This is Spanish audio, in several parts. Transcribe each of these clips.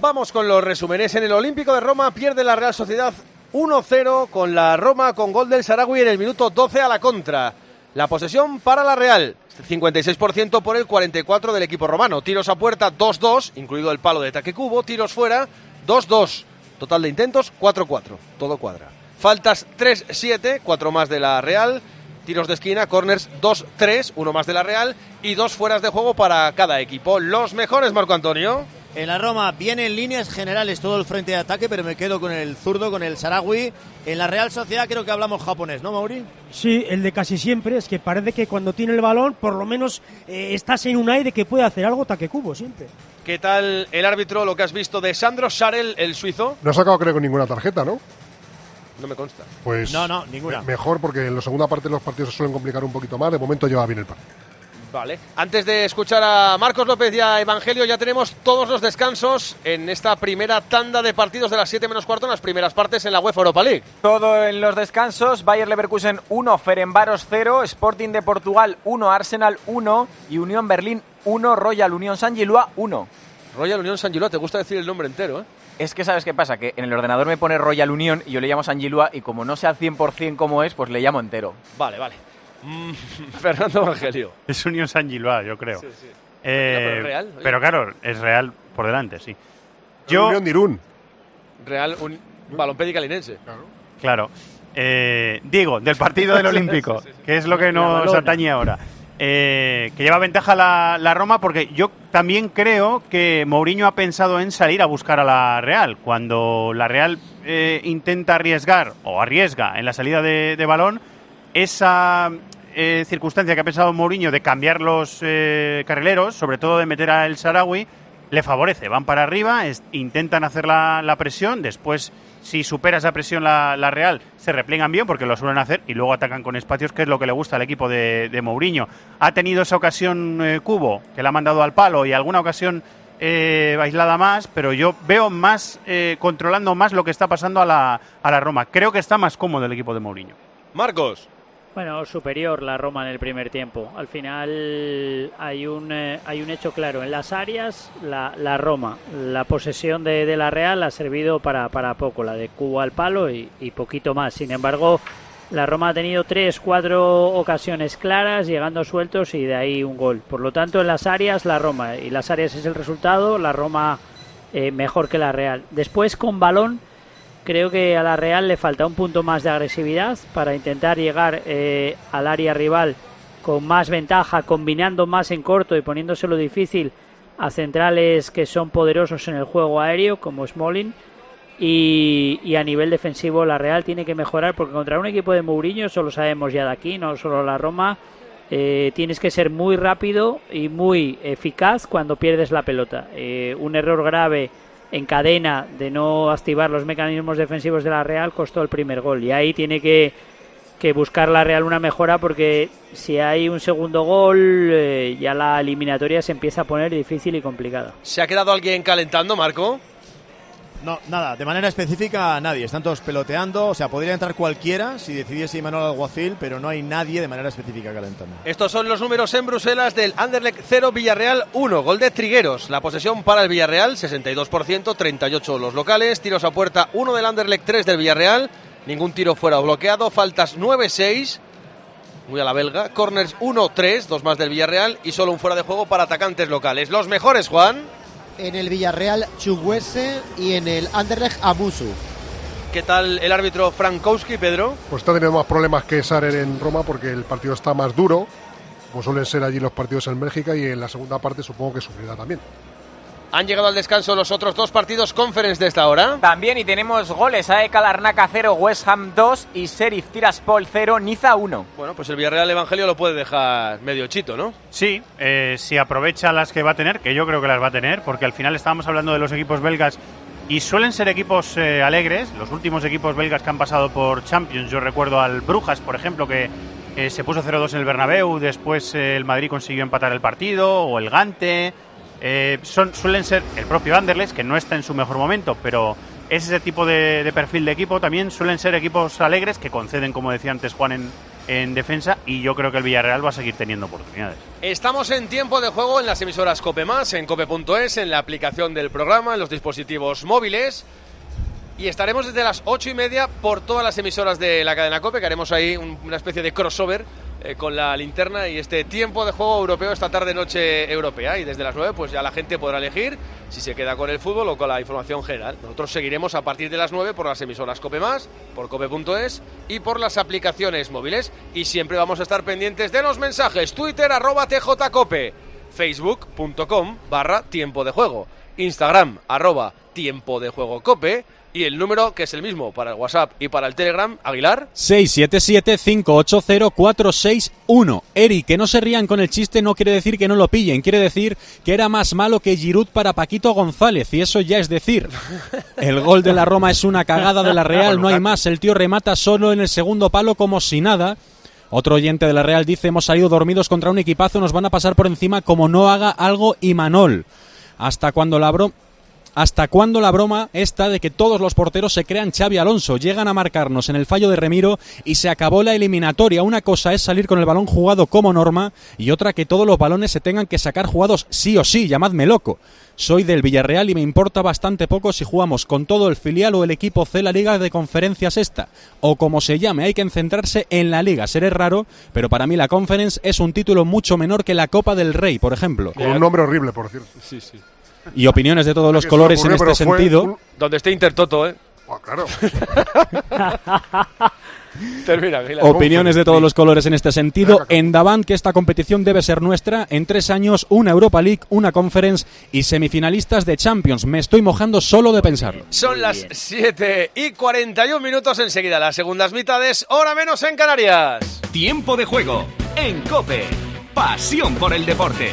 Vamos con los resúmenes. En el Olímpico de Roma pierde la Real Sociedad 1-0 con la Roma con gol del Saragüi en el minuto 12 a la contra. La posesión para la Real, 56% por el 44% del equipo romano. Tiros a puerta 2-2, incluido el palo de Taque Cubo. Tiros fuera 2-2. Total de intentos 4-4. Todo cuadra. Faltas 3-7, 4 más de la Real. Tiros de esquina, corners 2-3, uno más de la Real. Y dos fueras de juego para cada equipo. Los mejores, Marco Antonio. En la Roma viene en líneas generales todo el frente de ataque, pero me quedo con el zurdo, con el Saragui. En la Real Sociedad creo que hablamos japonés, ¿no, Mauri? Sí, el de casi siempre es que parece que cuando tiene el balón, por lo menos eh, estás en un aire que puede hacer algo taque cubo siempre. ¿Qué tal el árbitro, lo que has visto de Sandro Sarel, el suizo? No ha sacado, creo, con ninguna tarjeta, ¿no? No me consta. Pues No, no, ninguna. me- mejor porque en la segunda parte los partidos se suelen complicar un poquito más. De momento lleva bien el partido. Vale. Antes de escuchar a Marcos López y a Evangelio, ya tenemos todos los descansos en esta primera tanda de partidos de las 7 menos cuarto en las primeras partes en la UEFA Europa League. Todo en los descansos, Bayer Leverkusen 1, Ferenbaros 0, Sporting de Portugal 1, Arsenal 1 y Unión Berlín 1, Royal Unión San Gilua 1. Royal Unión San Giló, te gusta decir el nombre entero, ¿eh? Es que sabes qué pasa, que en el ordenador me pone Royal Unión y yo le llamo San Gilua y como no sé al 100% cómo es, pues le llamo entero. Vale, vale. Mm, Fernando Evangelio. Es Unión San Gilois, yo creo. Sí, sí. Eh, No, pero es real, oye. pero claro, es real por delante, sí. Yo, Unión de Irún. Real un Balompédica linense. claro. Eh, digo, del partido del Olímpico, que es lo que nos atañe ahora. Eh, que lleva ventaja la, la Roma porque yo también creo que Mourinho ha pensado en salir a buscar a la Real. Cuando la Real eh, intenta arriesgar o arriesga en la salida de, de balón, esa eh, circunstancia que ha pensado Mourinho de cambiar los eh, carrileros, sobre todo de meter a El Sarawi, le favorece. Van para arriba, intentan hacer la, presión, después si supera esa presión la, Real, se repliegan bien porque lo suelen hacer y luego atacan con espacios, que es lo que le gusta al equipo de, Mourinho. Ha tenido esa ocasión eh, Cubo, que la ha mandado al palo y alguna ocasión eh, aislada más, pero yo veo más, controlando más lo que está pasando a la, a la Roma. Creo que está más cómodo el equipo de Mourinho. Marcos. Bueno, superior la Roma en el primer tiempo. Al final hay un, eh, hay un hecho claro. En las áreas, la, la Roma, la posesión de, de la Real ha servido para, para poco. La de Cuba al palo y, y poquito más. Sin embargo, la Roma ha tenido tres, cuatro ocasiones claras, llegando sueltos y de ahí un gol. Por lo tanto, en las áreas, la Roma. Y las áreas es el resultado. La Roma eh, mejor que la Real. Después, con balón, Creo que a la Real le falta un punto más de agresividad para intentar llegar eh, al área rival con más ventaja, combinando más en corto y poniéndoselo difícil a centrales que son poderosos en el juego aéreo, como Smalling. Y, y a nivel defensivo la Real tiene que mejorar porque contra un equipo de Mourinho, eso lo sabemos ya de aquí, no solo la Roma, eh, tienes que ser muy rápido y muy eficaz cuando pierdes la pelota. Eh, un error grave en cadena de no activar los mecanismos defensivos de la Real costó el primer gol y ahí tiene que, que buscar la Real una mejora porque si hay un segundo gol eh, ya la eliminatoria se empieza a poner difícil y complicada. ¿Se ha quedado alguien calentando, Marco? No, nada, de manera específica nadie. Están todos peloteando. O sea, podría entrar cualquiera si decidiese Imanol Alguacil, pero no hay nadie de manera específica calentando. Estos son los números en Bruselas del Anderlecht 0, Villarreal 1. Gol de Trigueros. La posesión para el Villarreal, 62%, 38 los locales. Tiros a puerta 1 del Anderlecht, 3 del Villarreal. Ningún tiro fuera bloqueado. Faltas 9-6. Muy a la belga. Corners 1-3, dos más del Villarreal. Y solo un fuera de juego para atacantes locales. Los mejores, Juan. En el Villarreal Chuguese y en el Anderlecht Abusu. ¿Qué tal el árbitro Frankowski, Pedro? Pues está teniendo más problemas que Sarer en Roma porque el partido está más duro, como suelen ser allí los partidos en Bélgica, y en la segunda parte supongo que sufrirá también. Han llegado al descanso los otros dos partidos conference de esta hora. También y tenemos goles, AEK Larnaca 0, West Ham 2 y Sheriff Tiraspol 0, Niza 1. Bueno, pues el Villarreal Evangelio lo puede dejar medio chito, ¿no? Sí, eh, si aprovecha las que va a tener, que yo creo que las va a tener, porque al final estábamos hablando de los equipos belgas y suelen ser equipos eh, alegres. Los últimos equipos belgas que han pasado por Champions, yo recuerdo al Brujas, por ejemplo, que eh, se puso 0-2 en el Bernabéu, después eh, el Madrid consiguió empatar el partido, o el Gante. Eh, son, suelen ser el propio Anderlecht, que no está en su mejor momento, pero es ese tipo de, de perfil de equipo. También suelen ser equipos alegres que conceden, como decía antes Juan, en, en defensa y yo creo que el Villarreal va a seguir teniendo oportunidades. Estamos en tiempo de juego en las emisoras Cope Más, en cope.es, en la aplicación del programa, en los dispositivos móviles. Y estaremos desde las ocho y media por todas las emisoras de la cadena Cope, que haremos ahí un- una especie de crossover eh, con la linterna y este tiempo de juego europeo esta tarde-noche europea. Y desde las nueve, pues ya la gente podrá elegir si se queda con el fútbol o con la información general. Nosotros seguiremos a partir de las nueve por las emisoras Cope Más, por cope.es y por las aplicaciones móviles. Y siempre vamos a estar pendientes de los mensajes. Twitter, arroba tjcope facebook.com barra tiempo de juego, Instagram arroba tiempo de juego cope y el número que es el mismo para el WhatsApp y para el Telegram, Aguilar. 677-580-461. Eri, que no se rían con el chiste no quiere decir que no lo pillen, quiere decir que era más malo que Giroud para Paquito González, y eso ya es decir. El gol de la Roma es una cagada de la Real, no hay más, el tío remata solo en el segundo palo como si nada. Otro oyente de la Real dice, hemos salido dormidos contra un equipazo, nos van a pasar por encima como no haga algo Imanol. Hasta la bro- ¿Hasta cuándo la broma esta de que todos los porteros se crean Xavi Alonso? Llegan a marcarnos en el fallo de Remiro y se acabó la eliminatoria. Una cosa es salir con el balón jugado como norma y otra que todos los balones se tengan que sacar jugados sí o sí, llamadme loco. Soy del Villarreal y me importa bastante poco si jugamos con todo el filial o el equipo C la Liga de Conferencias esta. O como se llame, hay que centrarse en la Liga. Seré raro, pero para mí la Conference es un título mucho menor que la Copa del Rey, por ejemplo. Con un nombre horrible, por cierto. Sí, sí. Y opiniones de todos los colores en este sentido. un- Donde esté Intertoto, ¿eh? Ah, claro. Termina. Opiniones de todos los colores en este sentido. En Davant que esta competición debe ser nuestra. En tres años, una Europa League, una Conference y semifinalistas de Champions. Me estoy mojando solo de pensarlo. Son las 7 y 41 minutos enseguida, las segundas mitades, hora menos en Canarias. Tiempo de juego en Cope. Pasión por el deporte.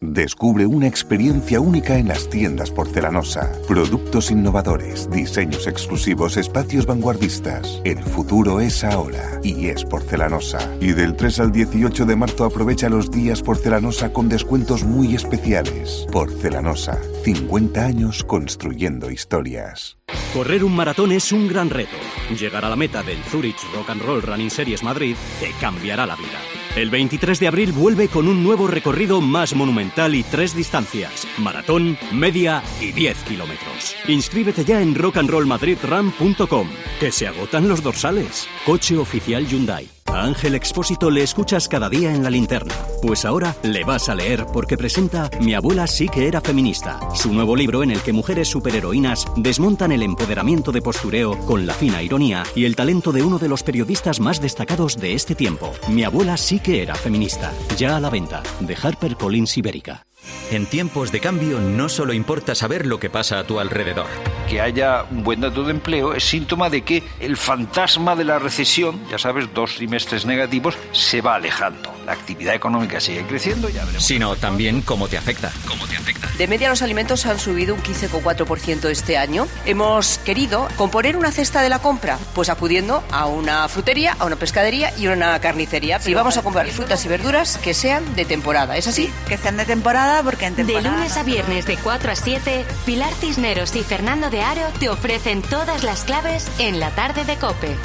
Descubre una experiencia única en las tiendas porcelanosa. Productos innovadores, diseños exclusivos, espacios vanguardistas. El futuro es ahora y es porcelanosa. Y del 3 al 18 de marzo aprovecha los días porcelanosa con descuentos muy especiales. Porcelanosa, 50 años construyendo historias. Correr un maratón es un gran reto. Llegar a la meta del Zurich Rock and Roll Running Series Madrid te cambiará la vida. El 23 de abril vuelve con un nuevo recorrido más monumental y tres distancias: maratón, media y 10 kilómetros. Inscríbete ya en rockandrollmadridrun.com, que se agotan los dorsales. Coche oficial Hyundai. A Ángel Expósito le escuchas cada día en la linterna. Pues ahora le vas a leer porque presenta Mi abuela sí que era feminista, su nuevo libro en el que mujeres superheroínas desmontan el empoderamiento de postureo con la fina ironía y el talento de uno de los periodistas más destacados de este tiempo. Mi abuela sí que era feminista. Ya a la venta, de HarperCollins Ibérica. En tiempos de cambio no solo importa saber lo que pasa a tu alrededor. Que haya un buen dato de empleo es síntoma de que el fantasma de la recesión, ya sabes, dos trimestres negativos, se va alejando. La actividad económica sigue creciendo, ya veremos. Sino también cómo te afecta. ¿Cómo te afecta? De media los alimentos han subido un 15,4% este año. Hemos querido componer una cesta de la compra, pues acudiendo a una frutería, a una pescadería y a una carnicería. Y vamos a comprar frutas y verduras que sean de temporada, ¿es así? que sean de temporada porque en De temporada... lunes a viernes de 4 a 7, Pilar Cisneros y Fernando de Aro te ofrecen todas las claves en la tarde de Cope.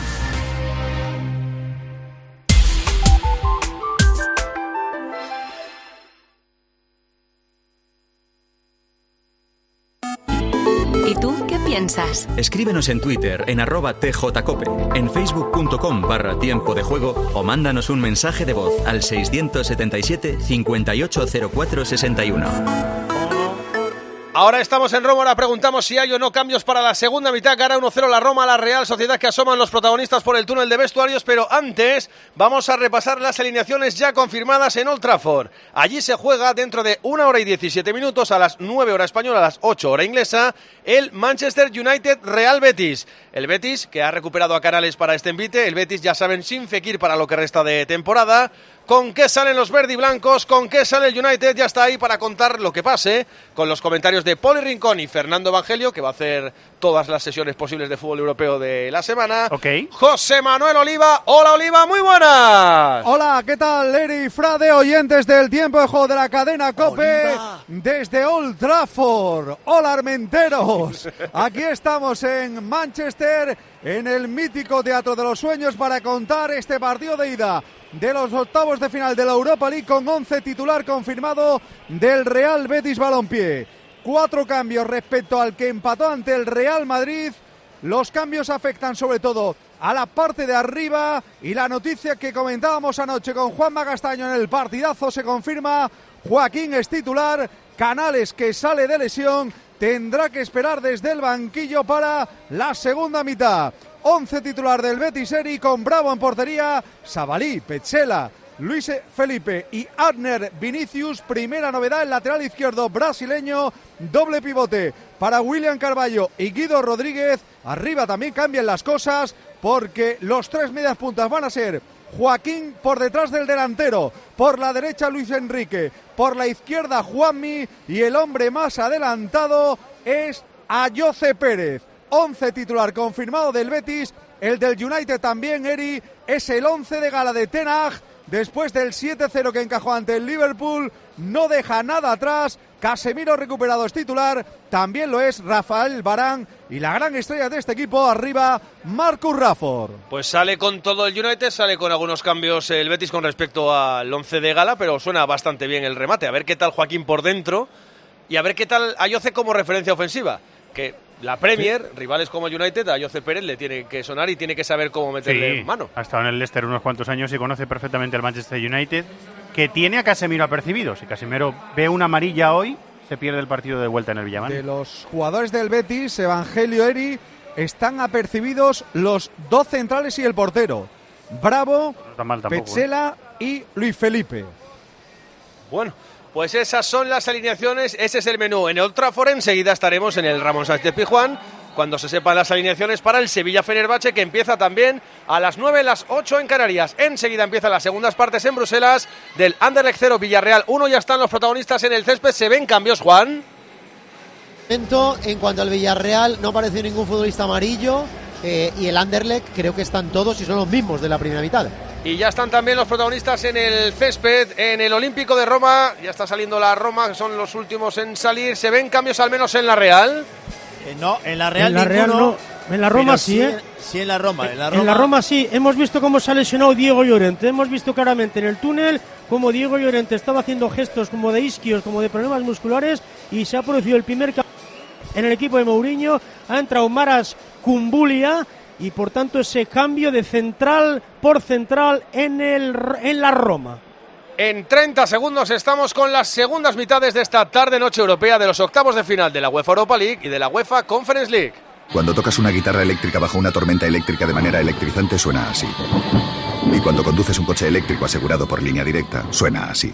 Escríbenos en Twitter en arroba tjcope, en facebook.com barra tiempo de juego o mándanos un mensaje de voz al 677 580461. Ahora estamos en Roma, ahora preguntamos si hay o no cambios para la segunda mitad. Gana 1-0 la Roma, la Real Sociedad que asoman los protagonistas por el túnel de vestuarios. Pero antes vamos a repasar las alineaciones ya confirmadas en Old Trafford. Allí se juega dentro de una hora y 17 minutos a las 9 hora española, a las 8 hora inglesa, el Manchester United Real Betis. El Betis que ha recuperado a Canales para este envite. El Betis, ya saben, sin Fekir para lo que resta de temporada. Con qué salen los verde y blancos, con qué sale el United, ya está ahí para contar lo que pase, con los comentarios de Poli Rincón y Fernando Evangelio, que va a hacer todas las sesiones posibles de fútbol europeo de la semana. Ok. José Manuel Oliva, hola Oliva, muy buenas. Hola, ¿qué tal, Leri Frade, oyentes del tiempo de juego de la cadena COPE desde Old Trafford? Hola, Armenteros. Aquí estamos en Manchester, en el mítico Teatro de los Sueños, para contar este partido de ida de los octavos de final de la Europa League con 11 titular confirmado del Real Betis Balompié. Cuatro cambios respecto al que empató ante el Real Madrid. Los cambios afectan sobre todo a la parte de arriba y la noticia que comentábamos anoche con Juan Magastaño en el partidazo se confirma. Joaquín es titular, Canales que sale de lesión tendrá que esperar desde el banquillo para la segunda mitad. 11 titular del Betis Eri con Bravo en portería, Sabalí, Petzela, Luis Felipe y Adner Vinicius. Primera novedad, el lateral izquierdo brasileño, doble pivote para William Carballo y Guido Rodríguez. Arriba también cambian las cosas porque los tres medias puntas van a ser Joaquín por detrás del delantero, por la derecha Luis Enrique, por la izquierda Juanmi. Y el hombre más adelantado es Ayoce Pérez. 11 titular confirmado del Betis, el del United también, Eri, es el 11 de gala de Tenag. Después del 7-0 que encajó ante el Liverpool, no deja nada atrás. Casemiro recuperado es titular, también lo es Rafael Barán y la gran estrella de este equipo arriba, Marcus Rafford. Pues sale con todo el United, sale con algunos cambios el Betis con respecto al 11 de gala, pero suena bastante bien el remate. A ver qué tal Joaquín por dentro y a ver qué tal Ayoce como referencia ofensiva. Que la Premier, rivales como el United, a Jose Pérez le tiene que sonar y tiene que saber cómo meterle Sí, mano. Ha estado en el Leicester unos cuantos años y conoce perfectamente el Manchester United, que tiene a Casemiro apercibido. Si Casemiro ve una amarilla hoy, se pierde el partido de vuelta en el Villamán. De los jugadores del Betis, Evangelio Eri, están apercibidos los dos centrales y el portero. Bravo, No tampoco. ¿eh? Y Luis Felipe. Bueno, pues esas son las alineaciones, ese es el menú. En Old Trafford enseguida estaremos en el Ramón Sánchez Pizjuán cuando se sepan las alineaciones para el Sevilla Fenerbahce que empieza también a las 9, las 8 en Canarias. Enseguida empiezan las segundas partes en Bruselas del Anderlecht 0 Villarreal 1. Ya están los protagonistas en el césped. ¿Se ven cambios, Juan? En cuanto al Villarreal, no apareció ningún futbolista amarillo. eh, y el Anderlecht creo que están todos y son los mismos de la primera mitad. Y ya están también los protagonistas en el césped, en el Olímpico de Roma. Ya está saliendo la Roma, que son los últimos en salir. ¿Se ven cambios al menos en la Real? Eh, no, en la Real En la Real no. En la Roma pero sí, ¿eh? Sí, en la Roma. En la Roma, En la Roma sí, hemos visto cómo se ha lesionado Diego Llorente, hemos visto claramente en el túnel cómo Diego Llorente estaba haciendo gestos como de isquios, como de problemas musculares y se ha producido el primer cambio en el equipo de Mourinho, ha entrado Maras Kumbulia y por tanto ese cambio de central por central en, el, en la Roma. En 30 segundos estamos con las segundas mitades de esta tarde-noche europea de los octavos de final de la UEFA Europa League y de la UEFA Conference League. Cuando tocas una guitarra eléctrica bajo una tormenta eléctrica de manera electrizante suena así. Y cuando conduces un coche eléctrico asegurado por línea directa, suena así.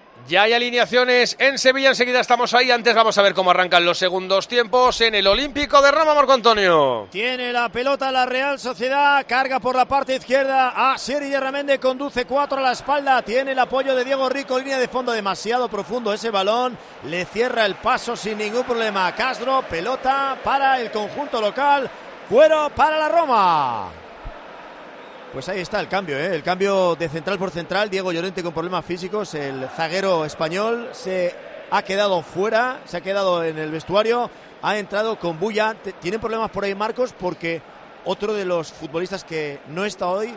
Ya hay alineaciones en Sevilla, enseguida estamos ahí. Antes vamos a ver cómo arrancan los segundos tiempos en el Olímpico de Roma, Marco Antonio. Tiene la pelota la Real Sociedad, carga por la parte izquierda a Seri de conduce cuatro a la espalda, tiene el apoyo de Diego Rico, línea de fondo demasiado profundo ese balón, le cierra el paso sin ningún problema a Castro, pelota para el conjunto local, cuero para la Roma. Pues ahí está el cambio, ¿eh? el cambio de central por central. Diego Llorente con problemas físicos. El zaguero español se ha quedado fuera, se ha quedado en el vestuario. Ha entrado con Bulla. Tienen problemas por ahí Marcos porque otro de los futbolistas que no está hoy,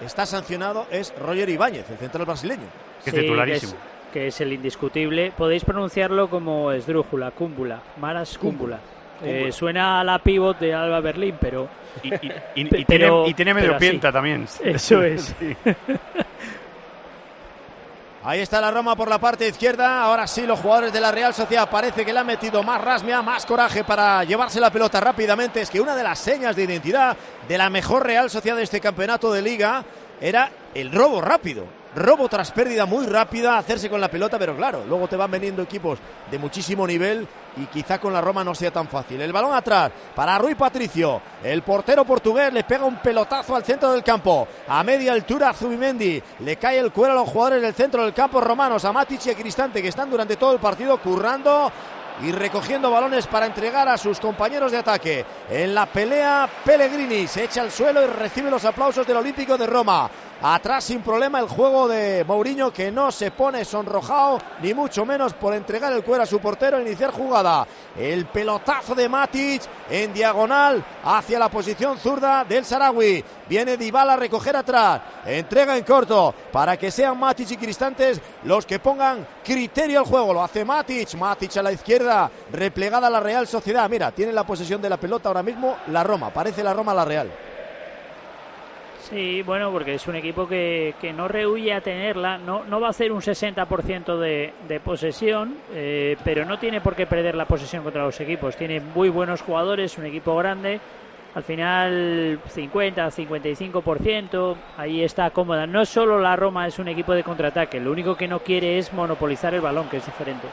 está sancionado, es Roger Ibáñez, el central brasileño. Sí, Que es, que es el indiscutible. Podéis pronunciarlo como esdrújula, cúmbula, maras cúmbula. Eh, suena a la pivot de Alba Berlín, pero. Y, y- y- Pe- y tiene, medio así. pienta también. Eso es. Sí. Ahí está la Roma por la parte izquierda. Ahora sí, los jugadores de la Real Sociedad parece que le han metido más rasmia, más coraje para llevarse la pelota rápidamente. Es que una de las señas de identidad de la mejor Real Sociedad de este campeonato de liga era el robo rápido. Robo tras pérdida muy rápida, hacerse con la pelota, pero claro, luego te van veniendo equipos de muchísimo nivel y quizá con la Roma no sea tan fácil. El balón atrás para Rui Patricio. El portero portugués le pega un pelotazo al centro del campo. A media altura Zubimendi. Le cae el cuero a los jugadores del centro del campo romanos, a Matic y a Cristante, que están durante todo el partido currando y recogiendo balones para entregar a sus compañeros de ataque. En la pelea, Pellegrini se echa al suelo y recibe los aplausos del Olímpico de Roma. Atrás sin problema el juego de Mourinho que no se pone sonrojado ni mucho menos por entregar el cuero a su portero e iniciar jugada. El pelotazo de Matic en diagonal hacia la posición zurda del Sarawi. Viene Dybala a recoger atrás. Entrega en corto para que sean Matic y Cristantes los que pongan criterio al juego. Lo hace Matic. Matic a la izquierda. Replegada la Real Sociedad. Mira, tiene la posesión de la pelota ahora mismo la Roma. Parece la Roma la Real. Sí, bueno, porque es un equipo que, que no rehuye a tenerla, no, no va a hacer un 60% de, de posesión, eh, pero no tiene por qué perder la posesión contra los equipos. Tiene muy buenos jugadores, un equipo grande, al final 50, 55%, ahí está cómoda. No solo la Roma es un equipo de contraataque, lo único que no quiere es monopolizar el balón, que es diferente.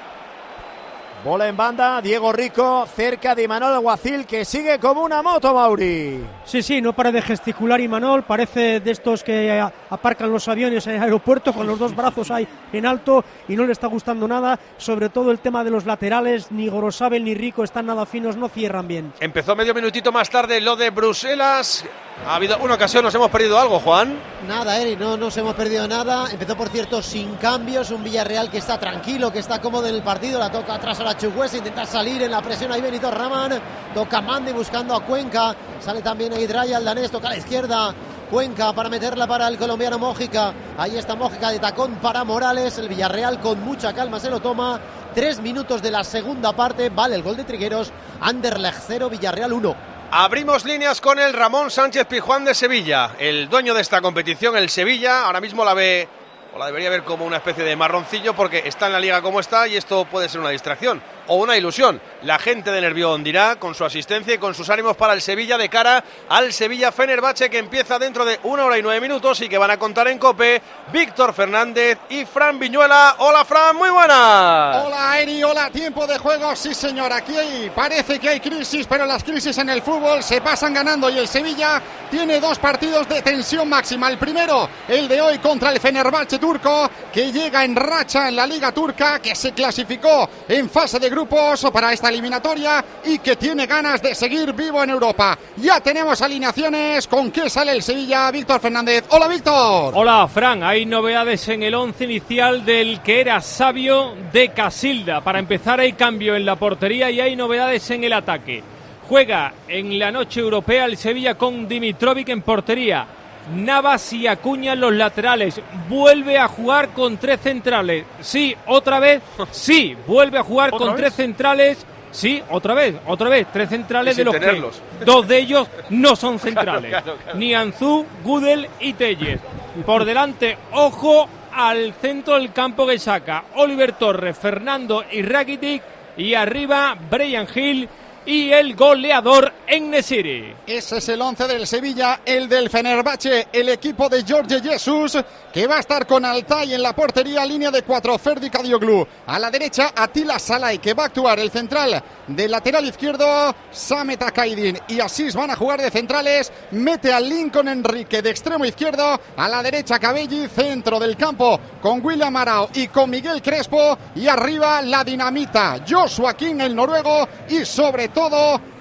Bola en banda, Diego Rico cerca de Manuel Aguacil que sigue como una moto, Mauri. Sí, sí, no para de gesticular Imanol, parece de estos que aparcan los aviones en el aeropuerto con los dos brazos ahí en alto y no le está gustando nada, sobre todo el tema de los laterales, ni Gorosabel ni Rico están nada finos, no cierran bien. Empezó medio minutito más tarde lo de Bruselas. Ha habido una ocasión, nos hemos perdido algo, Juan. Nada, Eri, no nos hemos perdido nada. Empezó, por cierto, sin cambios. Un Villarreal que está tranquilo, que está cómodo en el partido. La toca atrás a la Chuguesa, intenta salir en la presión ahí Benito Raman. Toca Mandi buscando a Cuenca. Sale también Hidraya, el danés, toca a la izquierda. Cuenca para meterla para el colombiano Mójica. Ahí está Mójica de tacón para Morales. El Villarreal con mucha calma se lo toma. Tres minutos de la segunda parte. Vale el gol de Trigueros. Anderlecht 0, Villarreal 1. Abrimos líneas con el Ramón Sánchez Pijuán de Sevilla, el dueño de esta competición, el Sevilla. Ahora mismo la ve, o la debería ver como una especie de marroncillo, porque está en la liga como está y esto puede ser una distracción o una ilusión. La gente de Nervión dirá con su asistencia y con sus ánimos para el Sevilla de cara al Sevilla Fenerbahce que empieza dentro de una hora y nueve minutos y que van a contar en Cope Víctor Fernández y Fran Viñuela. Hola Fran, muy buenas. Hola Eri, hola, tiempo de juego. Sí señor, aquí parece que hay crisis, pero las crisis en el fútbol se pasan ganando y el Sevilla tiene dos partidos de tensión máxima. El primero, el de hoy contra el Fenerbahce turco, que llega en racha en la Liga Turca, que se clasificó en fase de grupo grupos para esta eliminatoria y que tiene ganas de seguir vivo en Europa. Ya tenemos alineaciones. ¿Con qué sale el Sevilla? Víctor Fernández. Hola, Víctor. Hola, Fran. Hay novedades en el once inicial del que era sabio de Casilda. Para empezar, hay cambio en la portería y hay novedades en el ataque. Juega en la noche europea el Sevilla con Dimitrovic en portería. Navas y Acuña en los laterales. Vuelve a jugar con tres centrales. Sí, otra vez. Sí, vuelve a jugar con tres centrales. Sí, otra vez, otra vez. Tres centrales de los tenerlos. que dos de ellos no son centrales. Claro, claro, claro. Ni Anzú, Gudel y Telles. Por delante, ojo al centro del campo que saca Oliver Torres, Fernando y Rakitic. Y arriba, Brian Hill y el goleador en Nesiri. Ese es el 11 del Sevilla, el del Fenerbahce, el equipo de Jorge Jesus, que va a estar con Altay en la portería, línea de cuatro, Ferdi Kadioglu. A la derecha, Atila Salai, que va a actuar el central del lateral izquierdo, Samet Akaidin. Y Asís van a jugar de centrales, mete a Lincoln Enrique de extremo izquierdo, a la derecha Cabelli, centro del campo, con William Arao y con Miguel Crespo, y arriba la dinamita, Joshua King, el noruego, y sobre todo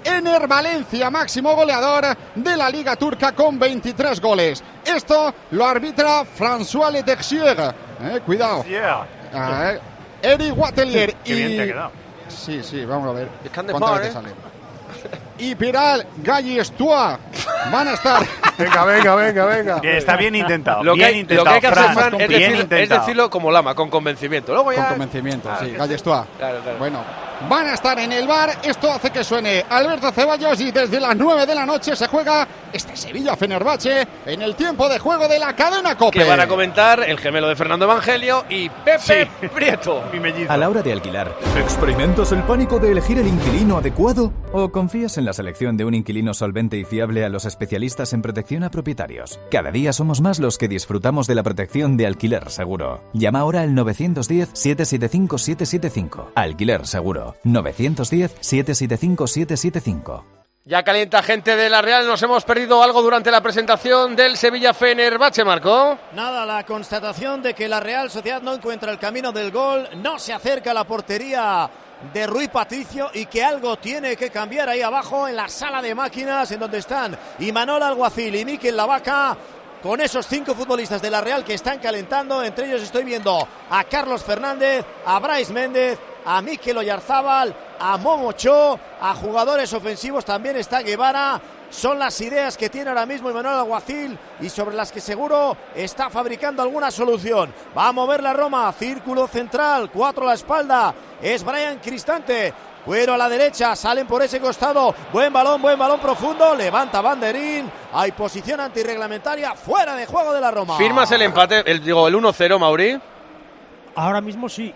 Ener Valencia, máximo goleador de la Liga Turca con 23 goles. Esto lo arbitra François Letexier. Eh, cuidado. Ah, eh. Eric Watelier Qué y... bien te ha quedado. Sí, sí, vamos a ver. cuántas veces eh. sale. Y Piral Gallistua van a estar. Venga, venga, venga, venga. Está bien intentado. Lo que, bien hay, intentado, lo que hay que hacer, Fran, es, decir- es decirlo como lama, con convencimiento. Luego ya. Con convencimiento, Claro, sí, que Galles Tua. Claro, claro. Bueno, van a estar en el bar. Esto hace que suene Alberto Ceballos y desde las 9 de la noche se juega este Sevilla Fenerbahce en el tiempo de juego de la cadena Cope. Que van a comentar el gemelo de Fernando Evangelio y Pepe Prieto. Mi A la hora de alquilar, ¿experimentas el pánico de elegir el inquilino adecuado? ¿O confías en la selección de un inquilino solvente y fiable a los especialistas en protección a propietarios? Cada día somos más los que disfrutamos de la protección de alquiler seguro. Llama ahora al 910-775-775. Alquiler seguro. 910-775-775. Ya calienta gente de la Real, nos hemos perdido algo durante la presentación del Sevilla Fenerbahce, Marco. Nada, la constatación de que la Real Sociedad no encuentra el camino del gol, no se acerca a la portería de Rui Patricio y que algo tiene que cambiar ahí abajo en la sala de máquinas en donde están Imanol Alguacil y Miquel Lavaca con esos cinco futbolistas de la Real que están calentando. Entre ellos estoy viendo a Carlos Fernández, a Brais Méndez, a Miquel Oyarzábal, a Momocho, a jugadores ofensivos también está Guevara. Son las ideas que tiene ahora mismo Manuel Alguacil y sobre las que seguro está fabricando alguna solución. Va a mover la Roma, círculo central, cuatro a la espalda. Es Brian Cristante. Cuero a la derecha, salen por ese costado. Buen balón, buen balón profundo. Levanta Banderín. Hay posición antirreglamentaria fuera de juego de la Roma. ¿Firmas el empate, el, digo, el 1-0, Mauri? Ahora mismo sí.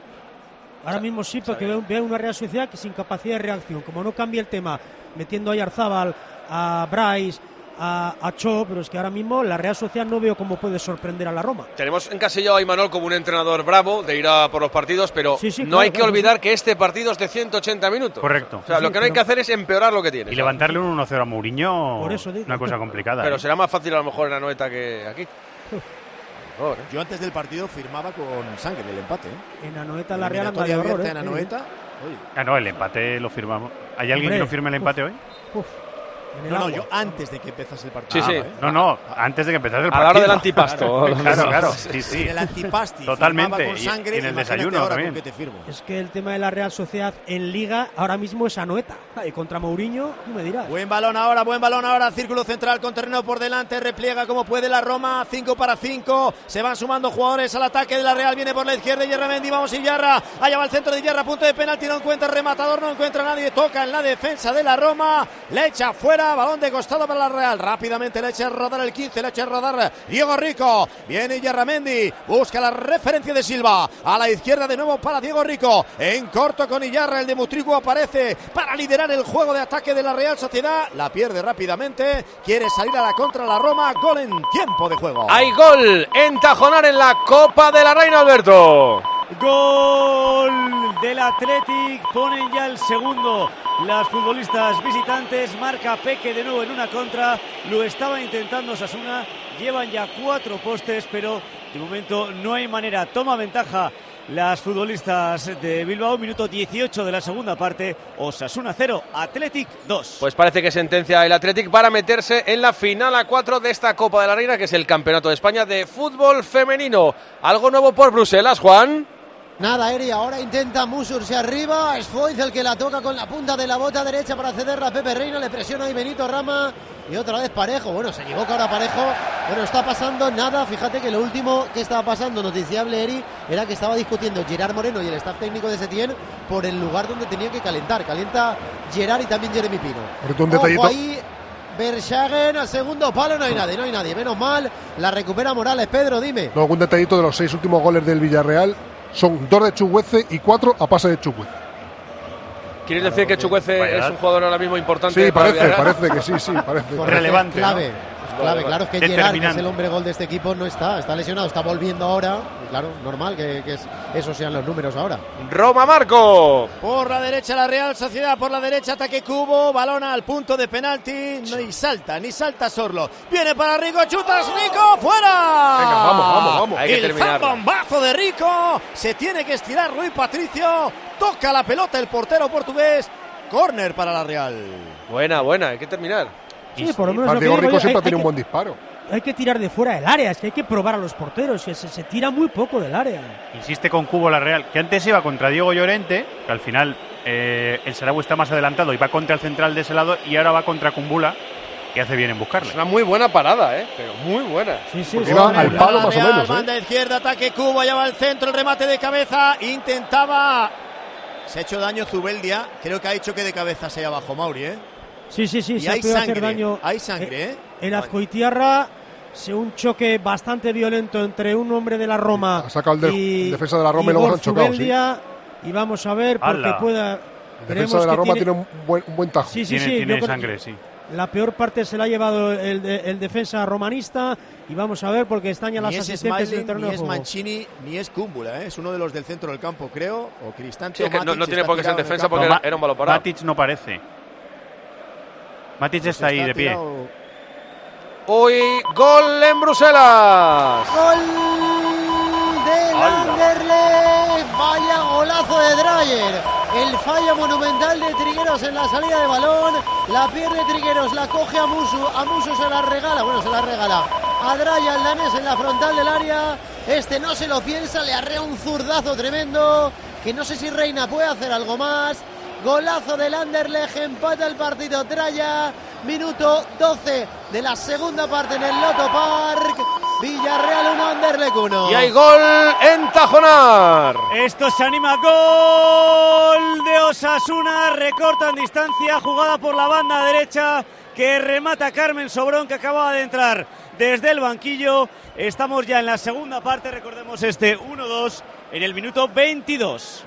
Ahora mismo sí, porque veo, veo una Real Sociedad que sin capacidad de reacción. Como no cambia el tema, metiendo a Yarzábal, a Bryce, a, a Cho, pero es que ahora mismo la Real Sociedad no veo cómo puede sorprender a la Roma. Tenemos encasillado a Imanol como un entrenador bravo de ir a por los partidos, pero Sí, sí, no claro, hay que claro, olvidar que este partido es de 180 minutos. Correcto. O sea, lo que no hay que hacer es empeorar lo que tiene. Y levantarle un 1-0 a Mourinho, Por eso digo. una cosa complicada. Pero ¿eh? será más fácil a lo mejor en la noeta que aquí. ¿eh? Yo antes del partido firmaba con sangre el empate. ¿eh? En Anoeta la Real horror. abierta ¿eh? en Anoeta. Oye, Ah, no, el empate lo firmamos. ¿Hay alguien Hombre, que no firme el empate hoy? Uf, No, no, yo antes de que empezase el partido. Sí, sí. ¿eh? No, no, antes de que empezase el A partido. la hora del antipasto. claro, claro. Sí, sí. En el antipasti. Totalmente. Con Y- sangre, y en el imagínate desayuno ahora también. con que te firmo. Es que el tema de la Real Sociedad en Liga ahora mismo es Anoeta. Y contra Mourinho, tú me dirás. Buen balón ahora, buen balón ahora, círculo central con terreno por delante, repliega como puede la Roma, 5 para 5, se van sumando jugadores al ataque de la Real, viene por la izquierda Yerra Mendy, vamos Yarra, allá va el centro de Yarra, punto de penalti, no encuentra rematador, no encuentra a nadie, toca en la defensa de la Roma, le echa fuera, balón de costado para la Real, rápidamente le echa a rodar el 15, le echa a rodar Diego Rico, viene Yerra Mendy, busca la referencia de Silva, a la izquierda de nuevo para Diego Rico, en corto con Iyarra, el de Mutrigo aparece para liderar el juego de ataque de la Real Sociedad, la pierde rápidamente, quiere salir a la contra la Roma, gol en tiempo de juego. Hay gol en Tajonar en la Copa de la Reina, Alberto. Gol del Athletic, ponen ya el segundo. Las futbolistas visitantes, marca Peque de nuevo en una contra, lo estaba intentando Sasuna, llevan ya cuatro postes, pero de momento no hay manera, toma ventaja las futbolistas de Bilbao, minuto 18 de la segunda parte, Osasuna 0, Athletic 2. Pues parece que sentencia el Athletic para meterse en la final a 4 de esta Copa de la Reina, que es el Campeonato de España de Fútbol Femenino. Algo nuevo por Bruselas, Juan. Nada, Eri, ahora intenta Musurse arriba, es Foiz el que la toca con la punta de la bota derecha para cederla a Pepe Reina, le presiona ahí Benito Rama. Y otra vez Parejo, bueno, se equivoca ahora Parejo, bueno, está pasando nada, fíjate que lo último que estaba pasando, noticiable Eri, era que estaba discutiendo Gerard Moreno y el staff técnico de Setién por el lugar donde tenía que calentar, calienta Gerard y también Jeremy Pino. Ahorita un Ojo ahí, Verschagen al segundo palo, no hay nadie, no hay nadie, menos mal, la recupera Morales, Pedro, dime. No, algún detallito de los seis últimos goles del Villarreal son dos de Chuguece y cuatro a pase de Chuguece. ¿Quieres decir que Vaya. es un jugador ahora mismo importante? Sí, parece, parece que sí, sí, parece. Correcto, clave. Clave, Vale, claro, es que. Gerard, que es el hombre gol de este equipo, no está, está lesionado, está volviendo ahora. Claro, normal que, que es- esos sean los números ahora. Roma Marco. Por la derecha la Real Sociedad, por la derecha ataque Cubo, balón al punto de penalti, ni salta, ni salta Sorlo. Viene para Rico, chutas Rico, fuera. Venga, vamos, vamos, vamos. Hay que El zambombazo de Rico, se tiene que estirar Rui Patricio, toca la pelota el portero portugués, córner para la Real. Buena, buena, hay que terminar. Sí, por lo menos lo que digo Rico siempre hay- hay un buen disparo. Hay que tirar de fuera del área, es que hay que probar a los porteros, que se, se tira muy poco del área. Insiste con Cubo la Real, que antes iba contra Diego Llorente, que al final eh, el Saragüe está más adelantado y va contra el central de ese lado, y ahora va contra Cumbula, y hace bien en buscarle. Una muy buena parada, ¿eh? Pero muy buena. Sí, sí, Porque sí. iba al palo más o menos. ¿eh? Banda izquierda, ataque Cubo, allá va el centro, el remate de cabeza. Intentaba. Se ha hecho daño Zubeldia. Creo que ha hecho que de cabeza sea abajo Mauri, ¿eh? Sí, sí, sí, Y se ha hay podido sangre, hacer daño. hay sangre, ¿eh? En Azcoitiarra, se- un choque bastante violento entre un hombre de la Roma Ha sacado el, de- y el defensa de la Roma y luego se Igor han chocado. sí. Y vamos a ver, porque ¡Hala! pueda. El defensa de la Roma tiene, un, buen, un buen tajo. Sí, sí, tiene sí. tiene sangre, sí. La peor parte se la ha llevado el, el defensa romanista y vamos a ver porque están ya las Ni es asistentes del Smalling, terreno ni es. Mancini, ni es Cúmbula, ¿eh? es uno de los del centro del campo, creo, o Cristante Sí, o que no- Matic, no tiene por qué ser defensa porque No, era- era un balón parado. Matic no parece. Matic Pues está ahí de pie. Hoy gol en Bruselas. Gol del Anderlecht. Vaya golazo de Dreyer. El fallo monumental de Trigueros en la salida de balón. La pierde Trigueros, la coge a Musu. A Musu se la regala. Bueno, se la regala. A Dreyer, el danés en la frontal del área. Este no se lo piensa, le arrea un zurdazo tremendo. Que no sé si Reina puede hacer algo más. Golazo del Anderlecht, empata el partido Traya. Minuto 12 de la segunda parte en el Loto Park. Villarreal 1, Anderlecht 1. Y hay gol en Tajonar. Esto se anima. Gol de Osasuna. Recortan distancia. Jugada por la banda derecha. Que remata Carmen Sobrón, que acababa de entrar desde el banquillo. Estamos ya en la segunda parte. Recordemos este 1-2 en el minuto 22.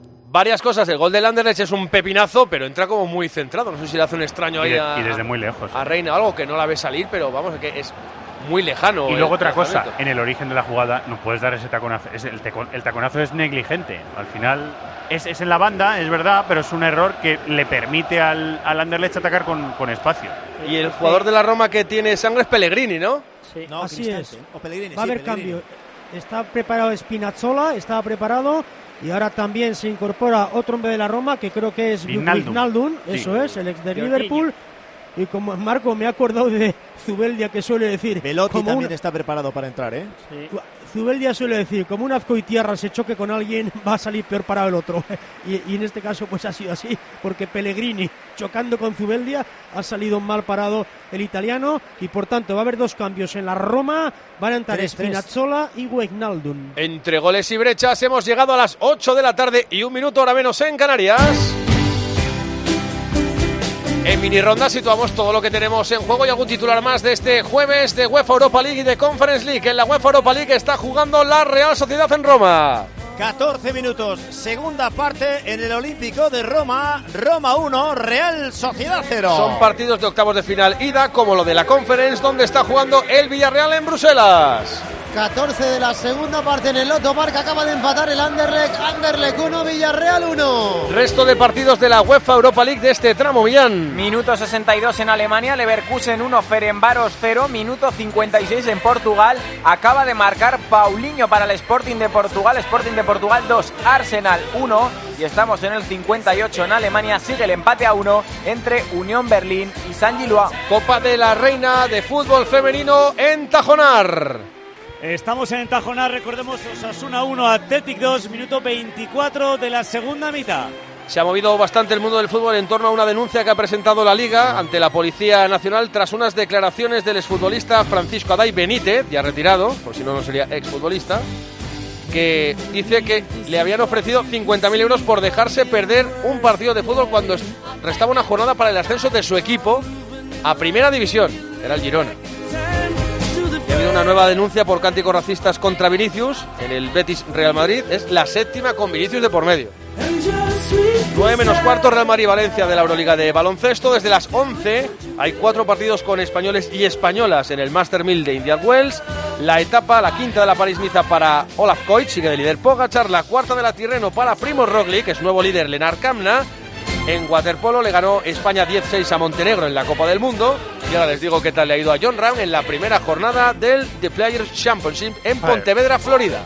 Varias cosas. El gol del Anderlecht es un pepinazo, pero entra como muy centrado. No sé si le hace un extraño Y, ahí de- a, y desde muy lejos. a Reina, algo que no la ve salir, pero vamos, que es muy lejano. Y luego otra cosa, en el origen de la jugada no puedes dar ese taconazo. Es el, teco- el taconazo es negligente. Al final es, es en la banda, es verdad, pero es un error que le permite al, al Anderlecht atacar con, con espacio. Y el jugador de la Roma que tiene sangre es Pellegrini, ¿no? Sí. No, Así Cristante. es. O Pellegrini, Va a sí, haber Pellegrini. cambio. Está preparado Spinazzola, estaba preparado. Y ahora también se incorpora otro hombre de la Roma, que creo que es Wijnaldum. Sí. eso es, el ex de. Liverpool. Y como Marco me ha acordado de Zubeldia, que suele decir. Velotti como también está preparado para entrar, ¿eh? Sí. Zubeldia suele decir, como un azcoitierra se choque con alguien, va a salir peor parado el otro. Y, y en este caso pues ha sido así, porque Pellegrini chocando con Zubeldia ha salido mal parado el italiano y por tanto va a haber dos cambios en la Roma, van a entrar Tres, tres. Spinazzola y Wijnaldum. Entre goles y brechas hemos llegado a las 8 de la tarde y un minuto ahora menos en Canarias. En mini ronda situamos todo lo que tenemos en juego y algún titular más de este jueves de UEFA Europa League y de Conference League. En la UEFA Europa League está jugando la Real Sociedad en Roma. 14 minutos, segunda parte en el Olímpico de Roma. Roma 1, Real Sociedad 0. Son partidos de octavos de final ida, como lo de la Conference, donde está jugando el Villarreal en Bruselas. 14 de la segunda parte en el Loto Park. Acaba de empatar el Anderlecht. Anderlecht 1, Villarreal 1. Resto de partidos de la UEFA Europa League de este tramo, Millán. Minuto 62 en Alemania, Leverkusen 1, Ferenbaros 0, minuto 56 en Portugal. Acaba de marcar Paulinho para el Sporting de Portugal, Sporting de Portugal 2, Arsenal 1. Y estamos en el 58 en Alemania, sigue el empate a 1 entre Unión Berlín y San Gilois. Copa de la Reina de Fútbol Femenino en Tajonar. Estamos en Tajonar, recordemos Osasuna 1, Athletic 2, minuto 24 de la segunda mitad. Se ha movido bastante el mundo del fútbol en torno a una denuncia que ha presentado la Liga ante la Policía Nacional tras unas declaraciones del exfutbolista Francisco Aday Benítez, ya retirado, por si no, no sería exfutbolista, que dice que le habían ofrecido 50.000 euros por dejarse perder un partido de fútbol cuando es- restaba una jornada para el ascenso de su equipo a Primera División, era el Girona. Ha habido una nueva denuncia por cánticos racistas contra Vinicius en el Betis Real Madrid. Es la séptima con Vinicius de por medio. 9 menos cuarto Real Madrid Valencia de la Euroliga de baloncesto. Desde las 11 hay cuatro partidos con españoles y españolas en el Master 1000 de Indian Wells. La etapa, la quinta de la París-Niza para Olaf Koit, sigue de líder Pogachar. La cuarta de la Tirreno para Primo Roglic, que es nuevo líder Lenar Kamna. En waterpolo le ganó España 10-6 a Montenegro en la Copa del Mundo. Y ahora les digo qué tal le ha ido a John Ram en la primera jornada del The Players Championship en Pontevedra, Florida.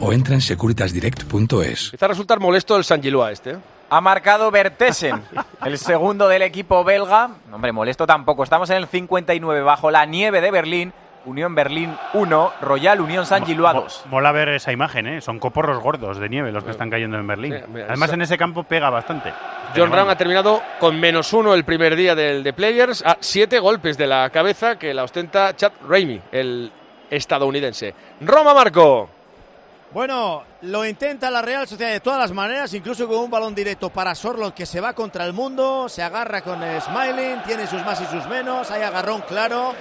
o entra en securitasdirect.es. Empieza a resultar molesto el San Gilua este. ¿eh? Ha marcado Bertesen, el segundo del equipo belga. Hombre, molesto tampoco. Estamos en el 59 bajo la nieve de Berlín. Unión Berlín 1, Royal Unión San Gilua 2. Mola ver esa imagen, ¿eh? Son coporros gordos de nieve los que están cayendo en Berlín. Además, en ese campo pega bastante. John Ram ha terminado con menos uno el primer día del de Players, a siete golpes de la cabeza que la ostenta Chad Raimi, el estadounidense. Roma Marco. Bueno, lo intenta la Real Sociedad de todas las maneras, incluso con un balón directo para Sorlo que se va contra el mundo, se agarra con Smiling, tiene sus más y sus menos, hay agarrón claro.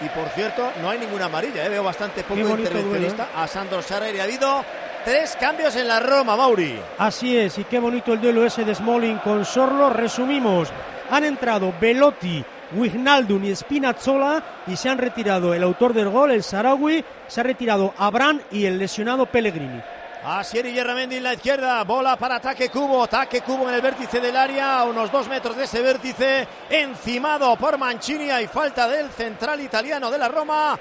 Y por cierto, no hay ninguna amarilla, ¿eh? veo bastante poco intervencionista duelo, a Sandro Sarrer y ha habido tres cambios en la Roma, Mauri. Así es, y qué bonito el duelo ese de Smalling con Sorlo. Resumimos, han entrado Velotti, Wijnaldum y Spinazzola y se han retirado el autor del gol, el Sarawi, se ha retirado Abraham y el lesionado Pellegrini. Asieri Yerramendi en la izquierda, bola para ataque cubo, ataque cubo en el vértice del área, a unos dos metros de ese vértice, encimado por Mancini, hay falta del central italiano de la Roma.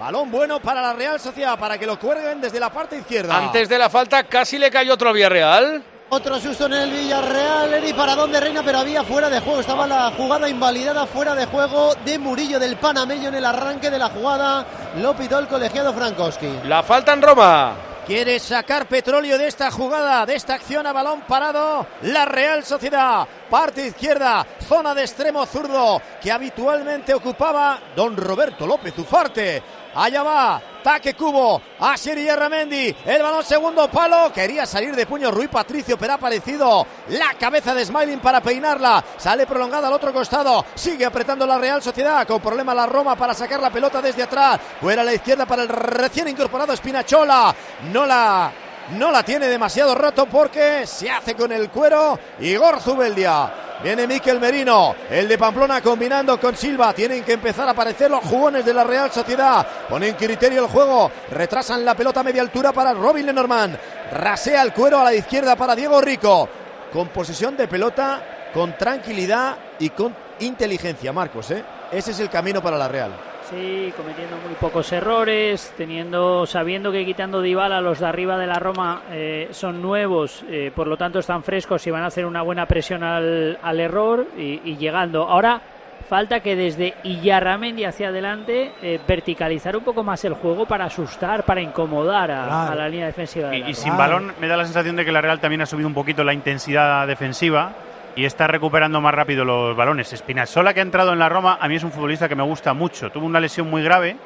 Balón bueno para la Real Sociedad, para que lo cuelguen desde la parte izquierda. Antes de la falta casi le cayó otro Villarreal. Otro susto en el Villarreal, Eri para dónde reina, pero había fuera de juego. Estaba la jugada invalidada fuera de juego de Murillo del Panameño en el arranque de la jugada. Lo pitó el colegiado Frankowski. La falta en Roma. Quiere sacar petróleo de esta jugada, de esta acción a balón parado. La Real Sociedad, parte izquierda, zona de extremo zurdo que habitualmente ocupaba don Roberto López Ufarte. Allá va, taque cubo, Asier y Ramendi, el balón segundo palo, quería salir de puño Rui Patricio, pero ha aparecido la cabeza de Smiling para peinarla, sale prolongada al otro costado, sigue apretando la Real Sociedad, con problema la Roma para sacar la pelota desde atrás, fuera a la izquierda para el recién incorporado Spinachola, no la no la tiene demasiado roto porque se hace con el cuero Igor Zubeldia. Viene Miquel Merino, el de Pamplona combinando con Silva. Tienen que empezar a aparecer los jugones de la Real Sociedad. Ponen criterio el juego. Retrasan la pelota a media altura para Robin Lenormand. Rasea el cuero a la izquierda para Diego Rico. Con posesión de pelota, con tranquilidad y con inteligencia, Marcos. ¿eh? Ese es el camino para la Real. Sí, cometiendo muy pocos errores, teniendo, sabiendo que quitando Dybala los de arriba de la Roma eh, son nuevos, eh, por lo tanto están frescos y van a hacer una buena presión al, al error y, y, llegando. Ahora falta que desde Iyarramendi hacia adelante eh, verticalizar un poco más el juego para asustar, para incomodar a, claro. a la línea defensiva. De y, la y sin balón me da la sensación de que la Real también ha subido un poquito la intensidad defensiva y está recuperando más rápido los balones. Spinazzola, que ha entrado en la Roma, a mí es un futbolista que me gusta mucho. Tuvo una lesión muy grave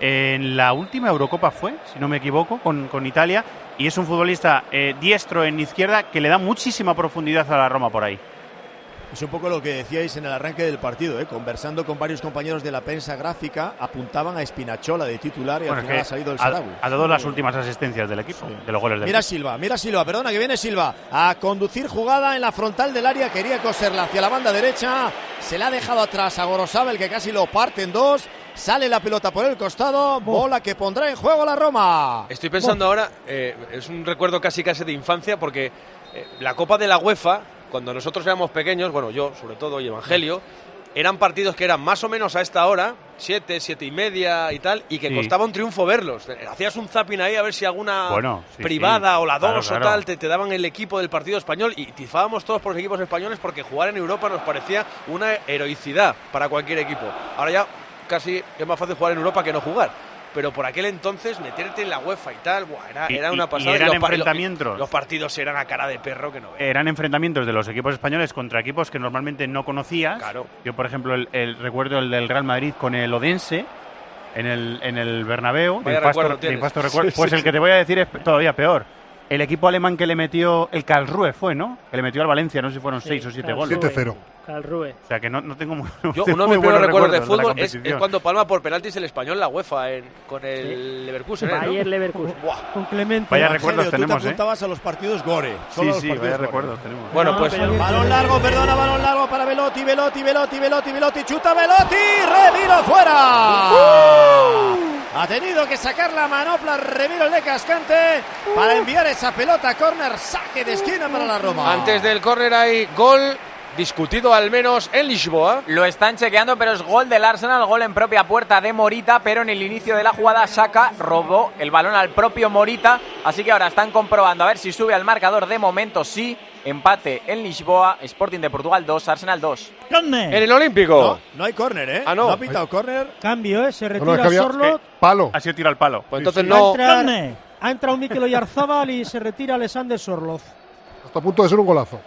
en la última Eurocopa fue, si no me equivoco, con, con Italia, y es un futbolista eh, diestro en izquierda que le da muchísima profundidad a la Roma por ahí. Es un poco lo que decíais en el arranque del partido, ¿eh? conversando con varios compañeros de la prensa gráfica, apuntaban a Espinachola de titular y bueno, al final ha salido el Sarawi. ha dado las últimas asistencias del equipo, sí. de los goles del Mira equipo. Silva, mira Silva, perdona que viene Silva a conducir jugada en la frontal del área, quería coserla hacia la banda derecha, se la ha dejado atrás a Gorosabel que casi lo parte en dos. Sale la pelota por el costado, bola que pondrá en juego la Roma. Estoy pensando ahora, eh, es un recuerdo casi casi de infancia porque eh, la Copa de la UEFA cuando nosotros éramos pequeños, bueno, yo sobre todo y Evangelio, eran partidos que eran más o menos a esta hora, siete, siete y media y tal, y que Sí. costaba un triunfo verlos. Hacías un zapping ahí a ver si alguna Bueno, sí, privada sí. o la dos claro. o tal te, te daban el equipo del partido español y tifábamos todos por los equipos españoles porque jugar en Europa nos parecía una heroicidad para cualquier equipo. Ahora ya casi es más fácil jugar en Europa que no jugar. Pero por aquel entonces meterte en la UEFA y tal, buah, era, Y- era una y pasada. eran los enfrentamientos. Los partidos eran a cara de perro que no veas. Eran enfrentamientos de los equipos españoles contra equipos que normalmente no conocías. Yo, por ejemplo, el, el- recuerdo el del Real Madrid con el Odense en el, en el Bernabéu. Vaya de infasto- recuerdo de recuerdo. Sí, Pues sí, el sí. que te voy a decir es todavía peor. El equipo alemán que le metió el Karlsruhe fue, ¿no? Que le metió al Valencia, no sé si fueron seis o siete goles. 7-0. Calrue. O sea que no, no tengo muy, no Yo, uno de mis primeros recuerdos de fútbol es, cuando palma por penaltis el español la UEFA en- con el Leverkusen. ¿eh, no? Bayer Leverkusen. Con Clemente. Vaya recuerdos tú te tenemos, ¿eh? apuntabas a los partidos Gore. solo Sí, sí, vaya Gore. recuerdos tenemos. Bueno, No, pues Balón largo, perdona, balón largo para Velotti, Velotti, Velotti, Velotti, Velotti, chuta Velotti, Remiro fuera. Ha tenido que sacar la manopla Remiro el de Cascante para enviar esa pelota a córner, saque de esquina para la Roma. Antes del córner hay gol discutido al menos en Lisboa. Lo están chequeando, pero es gol del Arsenal, gol en propia puerta de Morita, pero en el inicio de la jugada Saka robó el balón al propio Morita, así que ahora están comprobando a ver si sube al marcador de momento, sí, empate en Lisboa, Sporting de Portugal 2, Arsenal 2. En el Olímpico. No, no hay córner, ¿eh? Ah, no. ha pitado córner. Cambio, ¿eh? Se No, retira no, había- Sorlot. eh, palo. Ha sido tiro al palo. Pues entonces Ha no. entrado, ha entrado Mikel Oyarzábal y se retira Alexander Sorloz. Hasta a punto de ser un golazo.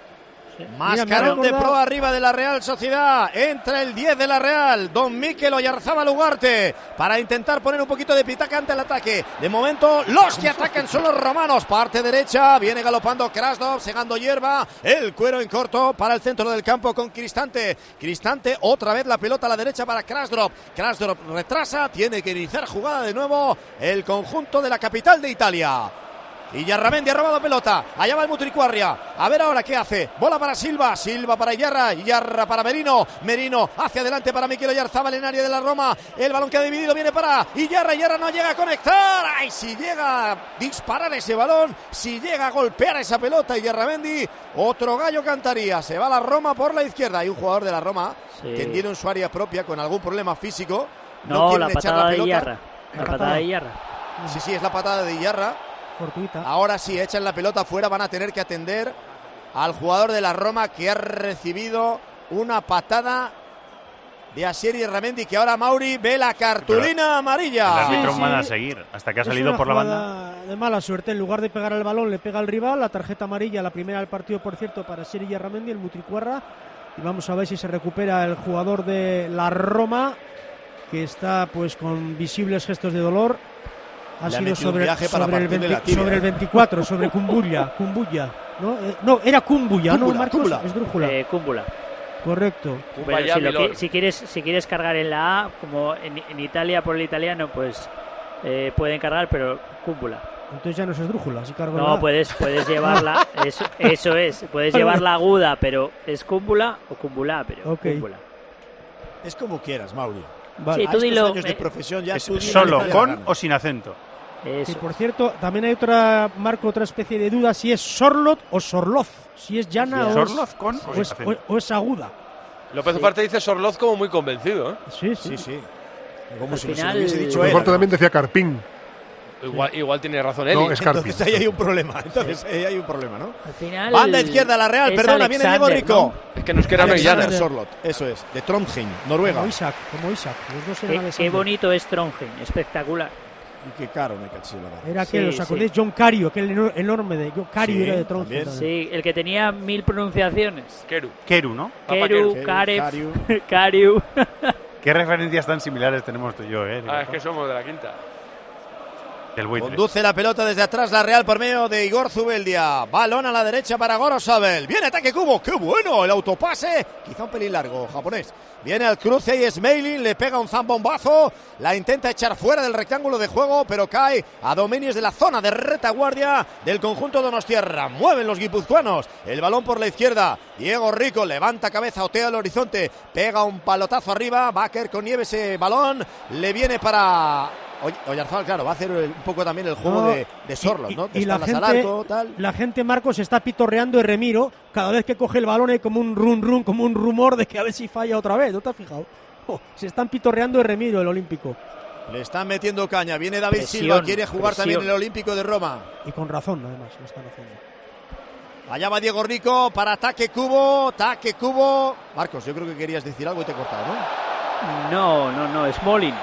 Mascarón de pro arriba de la Real Sociedad. Entra el 10 de la Real. Don Miquel Oyarzábal Ugarte. Para intentar poner un poquito de pitaca ante el ataque. De momento, los que atacan son los romanos. Parte derecha. Viene galopando Krasnov. Segando hierba. El cuero en corto para el centro del campo con Cristante. Cristante. Otra vez la pelota a la derecha para Krasnov. Krasnov retrasa. Tiene que iniciar jugada de nuevo. El conjunto de la capital de Italia. Y Yarramendi ha robado pelota. Allá va el Mutricuarria. A ver ahora qué hace. Bola para Silva. Silva para Yarra. Yarra para Merino. Merino hacia adelante para Miquel Oyarzábal en área de la Roma. El balón que ha dividido viene para Yarra. Yarra no llega a conectar. Ay, si llega a disparar ese balón. Si llega a golpear esa pelota. Y Yarramendi. Otro gallo cantaría. Se va la Roma por la izquierda. Hay un jugador de la Roma Sí. tendido en su área propia con algún problema físico. No, No, la echar patada la de pelota. Yarra. La patada de Yarra. Sí, sí, es la patada de Yarra. Fortuita. Ahora sí, echan la pelota fuera, van a tener que atender al jugador de la Roma que ha recibido una patada de Asieri Ramendi, que ahora Mauri ve la cartulina El amarilla. árbitro sí. manda a seguir hasta que ha Es salido una por la banda. De mala suerte, en lugar de pegar al balón, le pega al rival. La tarjeta amarilla, la primera del partido, por cierto, para Seri Yarramendi, el Mutricuarra. Y vamos a ver si se recupera el jugador de la Roma, que está pues con visibles gestos de dolor. Ha Le sido sobre, viaje para sobre, el, partirle 20 la tibia. sobre el 24, sobre Kumbuya. Kumbuya ¿no? Eh, no, era Kumbuya, ¿no, Marcos? Cúmbula. Es Drújula. Eh, Cúmbula. Correcto. Pero si, lo si quieres, si quieres cargar en la A, como en, en Italia por el italiano, pues eh, pueden cargar, pero cúmbula. Entonces ya no es esdrújula, así cargo la No, puedes, puedes llevarla, eso, eso es, puedes llevarla aguda, pero es cúmbula o cúmbula, pero Ok. cúmbula. Es como quieras, Mauri. Vale. Sí, tú dilo, años de profesión ya Es tú dilo solo con o sin acento. Y Eso. por cierto, también hay otra, Marco, otra especie de duda si es Sorlot o Sorloz. Si es llana o, es, ¿Sorloz con o o es, o- o es aguda. López Ufarte dice Sorloz como muy convencido. ¿eh? Sí, sí. Sí, sí. Como Al si final- lo hubiese dicho él. parte también decía Carpín. Igual, igual tiene razón él. No, es Carpín. Entonces ahí hay un problema. Entonces ahí hay un problema, ¿no? Al final. Banda izquierda, la Real, perdona, viene Diego Alexander, Rico. Es que nos queda Alexander. Sorlot, eso es, de Trondheim, Noruega. Como Isaac, como Isaac. Los dos ¿no? Qué, qué Alexander. bonito es Trongen, espectaar. Y qué caro me caché la. Era Sí, que, ¿os sí. acordáis? John Cario, aquel eno- enorme de John Cario Sí, era de también. Sí, el que tenía mil pronunciaciones. Keru. Keru, ¿no? Keru, Keru. Kariu. Qué referencias tan similares tenemos tú y yo, ¿eh? Ah, es que somos de la quinta. Conduce la pelota desde atrás la Real por medio de Igor Zubeldia. Balón a la derecha para Gorosabel. Viene ataque Cubo. ¡Qué bueno! El autopase. Quizá un pelín largo, japonés. Viene al cruce y Smailin le pega un zambombazo. La intenta echar fuera del rectángulo de juego, pero cae a dominios de la zona de retaguardia del conjunto Donostierra. Mueven los guipuzcoanos. El balón por la izquierda. Diego Rico levanta cabeza, otea el horizonte. Pega un palotazo arriba. Caer con nieve ese balón. Le viene para Oyarzabal, claro, va a hacer el- un poco también el juego No, de, de Sorlos, y- ¿no? y la gente- arco, tal. La gente, Marcos, está pitorreando de Remiro. Cada vez que coge el balón hay como un run run, como un rumor de que a ver si falla otra vez. ¿No te has fijado? Oh, se están pitorreando de Remiro, el Olímpico. Le están metiendo caña. Viene David Presión, Silva, quiere jugar también el Olímpico de Roma. Y con razón, además, lo están haciendo. Allá va Diego Rico para ataque Cubo, ataque Cubo. Marcos, yo creo que querías decir algo y te he cortado, ¿no? No, no, no, Smolin.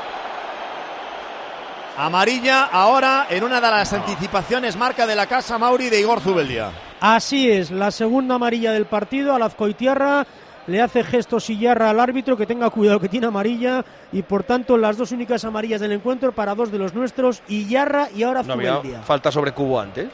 Amarilla ahora en una de las anticipaciones marca de la casa Mauri de Igor Zubeldia. Así es, la segunda amarilla del partido. A Azcoitierra le hace gestos Sillarra al árbitro que tenga cuidado que tiene amarilla. Y por tanto, las dos únicas amarillas del encuentro para dos de los nuestros, y ahora No había Zubeldia. falta sobre Cubo antes.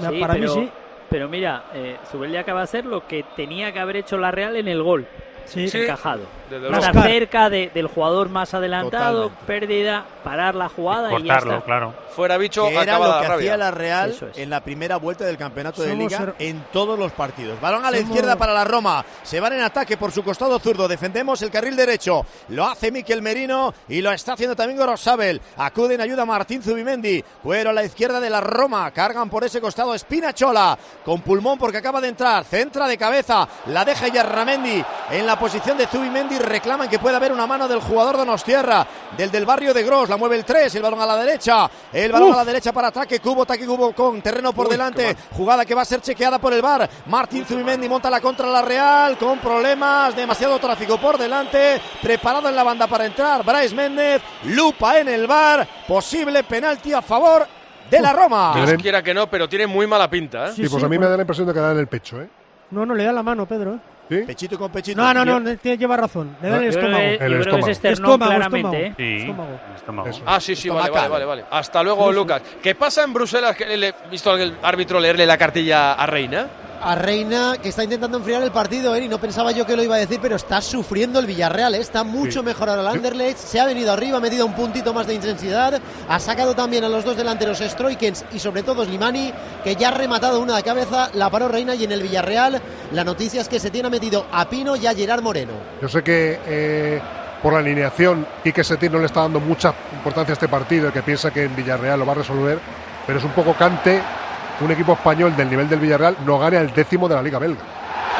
Sí, para pero, mí sí. pero mira, eh, Zubeldia acaba de hacer lo que tenía que haber hecho la Real en el gol. Sí. encajado. Estar cerca de- del jugador más adelantado, Totalmente. pérdida, parar la jugada y ya Cortarlo, está. claro. Fuera bicho, que era lo que rabia. hacía la Real es. en la primera vuelta del campeonato de liga en todos los partidos. Balón a la Somos- izquierda para la Roma. Se van en ataque por su costado zurdo. Defendemos el carril derecho. Lo hace Miquel Merino y lo está haciendo también Gorosabel. Acude en ayuda Martín Zubimendi. Cuero a la izquierda de la Roma. Cargan por ese costado Espinachola con pulmón porque acaba de entrar. Centra de cabeza. La deja Yarramendi en la posición de Zubimendi. Reclaman que puede haber una mano del jugador Donostierra, del del barrio de Gros. La mueve el 3. El balón a la derecha. El balón Uf. a la derecha para ataque. Cubo, ataque Cubo con terreno por delante. Jugada que va a ser chequeada por el bar. Martín Zubimendi monta la contra la Real con problemas. Demasiado tráfico por delante. Preparado en la banda para entrar. Bryce Méndez. Lupa en el bar. Posible penalti a favor de la Roma. Dios quiera que no, pero tiene muy mala pinta. ¿eh? Sí, pues a mí me da la impresión de que da en el pecho, ¿eh? No, no, le da la mano, Pedro. ¿eh? ¿Sí? Pechito con pechito. No, no, no, ne- tiene- lleva razón. Le da el Yo creo estómago. El yo creo que es estómago. esternón Estómago, claramente, estómago. ¿eh? Sí, Estómago. estómago. Ah, sí, sí, vale, vale, vale, vale. Hasta luego, Lucas. ¿Qué pasa en Bruselas? Que le he visto al árbitro leerle la cartilla a Reina. A Reina, que está intentando enfriar el partido, Eri. No pensaba yo que lo iba a decir, pero está sufriendo el Villarreal. ¿eh? Está mucho Sí. mejor ahora el. Anderlecht. Se ha venido arriba, ha metido un puntito más de intensidad. Ha sacado también a los dos delanteros Stroikens y sobre todo Slimani, que ya ha rematado una de cabeza. La paró Reina y en el Villarreal la noticia es que se tiene metido a Pino y a Gerard Moreno. Yo sé que eh, por la alineación Quique Setién no le está dando mucha importancia a este partido y que piensa que en Villarreal lo va a resolver, pero es un poco cante que un equipo español del nivel del Villarreal no gane al décimo de la Liga Belga.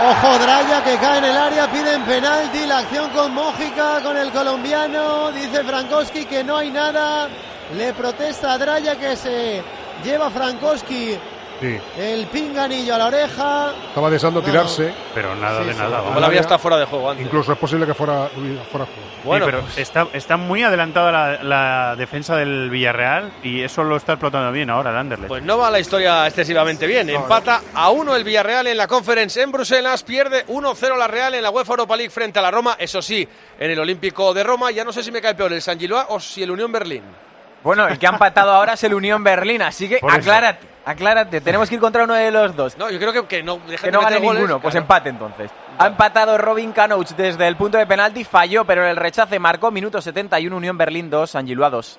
Ojo, Draya que cae en el área, piden penalti, la acción con Mójica, con el colombiano, dice Frankowski que no hay nada, le protesta a Draya que se lleva Frankowski Sí, el pinganillo a la oreja. estaba deseando No, tirarse. Pero nada Sí, de sí. nada. Como vamos. la había estado fuera de juego antes. Incluso es posible que fuera, fuera juego. Bueno, sí, pero pues- está, está muy adelantada la, la defensa del Villarreal y eso lo está explotando bien ahora el Anderlecht. Pues no va la historia excesivamente bien. Empata a uno el Villarreal en la Conference en Bruselas. Pierde 1-0 la Real en la UEFA Europa League frente a la Roma. Eso sí, en el Olímpico de Roma. Ya no sé si me cae peor el San Gilois o si el Unión Berlín. Bueno, el que ha empatado ahora es el Unión Berlín, así que Por eso. aclárate, aclárate. Tenemos que ir contra uno de los dos. No, yo creo que, que no Que no goles, ninguno, pues empate entonces. Ha empatado Robin Canouch desde el punto de penalti, falló, pero en el rechace marcó minuto 71, Unión Berlín 2, San Gilois 2.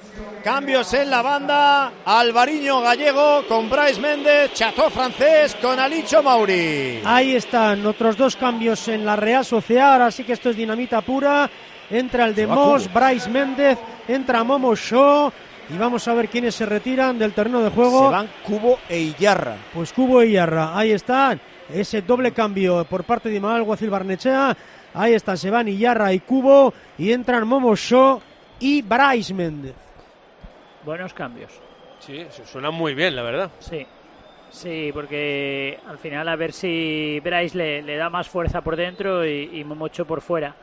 Cambios en la banda. Alvariño gallego con Bryce Méndez. Cható francés con Alicho Mauri. Ahí están otros dos cambios en la Real Sociedad. Ahora sí que esto es dinamita pura. Entra el de Moss. Bryce Méndez, entra Momo Shaw. Y vamos a ver quiénes se retiran del terreno de juego. Se van Cubo e Iyarra. Pues Cubo y Yarra, ahí están. Ese doble cambio por parte de Imael Guacil Barnechea. Ahí están, se van Iyarra y Cubo. Y entran Momo Shaw y Bryce Méndez. Buenos cambios. Sí, su- suena muy bien, la verdad. Sí. Sí, porque al final a ver si Bryce le, le da más fuerza por dentro y, y Momocho por fuera.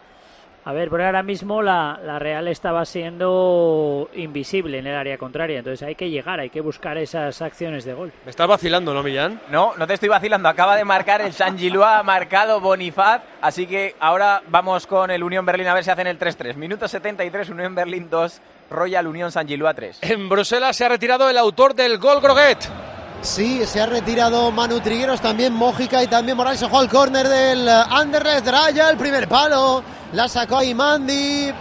A ver, pero ahora mismo la, la Real estaba siendo invisible en el área contraria, entonces hay que llegar, hay que buscar esas acciones de gol. Me estás vacilando, ¿no, Millán? No, no te estoy vacilando, acaba de marcar el San Gilois, ha marcado Bonifaz, así que ahora vamos con el Unión Berlín a ver si hacen el 3-3. Minuto 73, Unión Berlín 2, Royal Unión San Gilois 3. En Bruselas se ha retirado el autor del gol Groguet. Sí, se ha retirado Manu Trigueros, también Mójica y también Morales. Ojo al córner del eh, Anderlecht. Draya, el primer palo. La sacó ahí Mandy.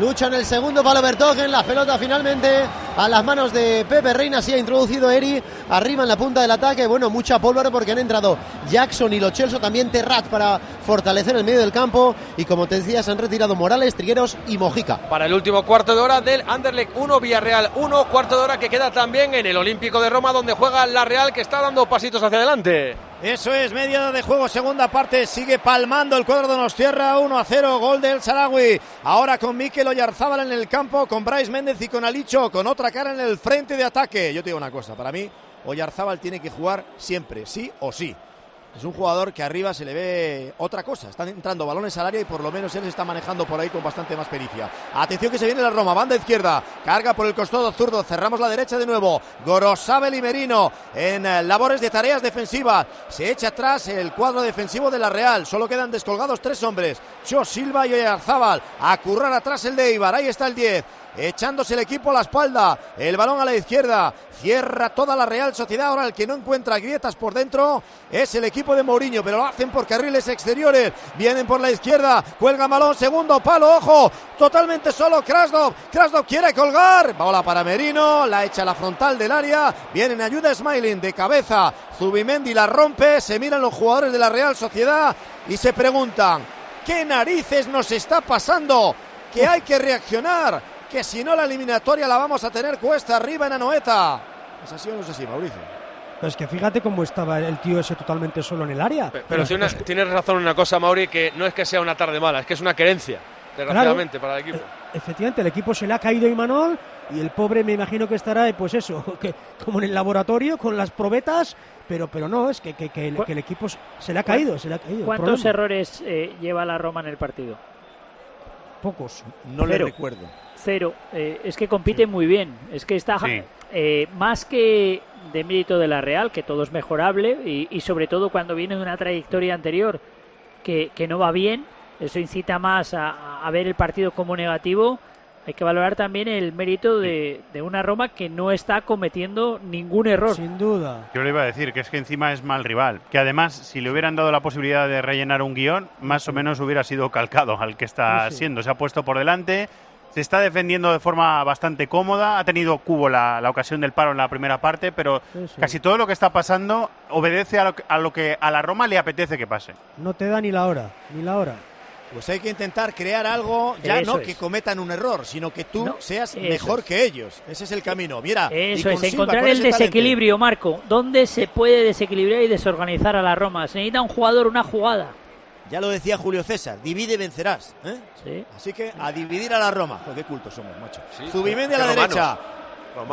Lucha en el segundo palo Bertogen. La pelota finalmente a las manos de Pepe Reina. Sí ha introducido Eri arriba en la punta del ataque. Bueno, mucha pólvora porque han entrado Jackson y Lo Celso. También Terrat para fortalecer el medio del campo. Y como te decía, se han retirado Morales, Trigueros y Mojica. Para el último cuarto de hora del Anderlecht 1, Villarreal 1, cuarto de hora que queda también en el Olímpico de Roma, donde juega la Real, que está dando pasitos hacia adelante. Eso es, media de juego, segunda parte, sigue palmando el cuadro de Nostierra, 1 a 0, gol del Saragüi. Ahora con Mikel Oyarzábal en el campo, con Bryce Méndez y con Alicho, con otra cara en el frente de ataque. Yo te digo una cosa, para mí Oyarzábal tiene que jugar siempre, sí o sí. Es un jugador que arriba se le ve otra cosa. Están entrando balones al área y por lo menos él se está manejando por ahí con bastante más pericia. Atención que se viene la Roma. Banda izquierda. Carga por el costado zurdo. Cerramos la derecha de nuevo. Gorosabel y Merino en eh, labores de tareas defensivas. Se echa atrás el cuadro defensivo de la Real. Solo quedan descolgados tres hombres. Cho Silva y Oyarzábal. A currar atrás el de Ibar. Ahí está el 10 echándose el equipo a la espalda, el balón a la izquierda, cierra toda la Real Sociedad, ahora el que no encuentra grietas por dentro es el equipo de Mourinho, pero lo hacen por carriles exteriores, vienen por la izquierda, cuelga balón, segundo palo, ojo, totalmente solo. Krasnov, Krasnov quiere colgar, bola para Merino, la echa a la frontal del área, viene en ayuda Smiling de cabeza, Zubimendi la rompe, se miran los jugadores de la Real Sociedad y se preguntan, ¿qué narices nos está pasando? Que hay que reaccionar que si no la eliminatoria la vamos a tener cuesta arriba en Anoeta. ¿Es así o no es así, Mauricio? Pues que fíjate cómo estaba el tío ese totalmente solo en el área. Pero, tienes, razón en una cosa, Mauri, que no es que sea una tarde mala, es que es una querencia, desgraciadamente, para el equipo. E, efectivamente, el equipo se le ha caído Imanol y el pobre me imagino que estará, pues eso, que, como en el laboratorio, con las probetas, pero, pero no, es que, que, el, equipo se le ha caído, se le ha caído. ¿Cuántos errores eh, lleva la Roma en el partido? Pocos. No le recuerdo cero. Eh, es que compite muy bien. Es que está eh, más que de mérito de la Real, que todo es mejorable, y, sobre todo cuando viene de una trayectoria anterior que, no va bien, eso incita más a, ver el partido como negativo. Hay que valorar también el mérito de, de, una Roma que no está cometiendo ningún error. Sin duda. Yo le iba a decir que es que encima es mal rival. Que además, si le hubieran dado la posibilidad de rellenar un guion, más o menos hubiera sido calcado al que está siendo. Se ha puesto por delante, se está defendiendo de forma bastante cómoda. Ha tenido Cubo la, ocasión del paro en la primera parte, pero casi todo lo que está pasando obedece a lo, que a la Roma le apetece que pase. No te da ni la hora, ni la hora. Pues hay que intentar crear algo, ya no que cometan un error, sino que tú seas mejor que ellos. Ese es el camino. Mira, eso es, encontrar el desequilibrio, Marco. ¿Dónde se puede desequilibrar y desorganizar a la Roma? Se necesita un jugador, una jugada. Ya lo decía Julio César, divide vencerás. ¿eh? Así que a dividir a la Roma. Joder, qué cultos somos, macho. Zubimendi a la derecha.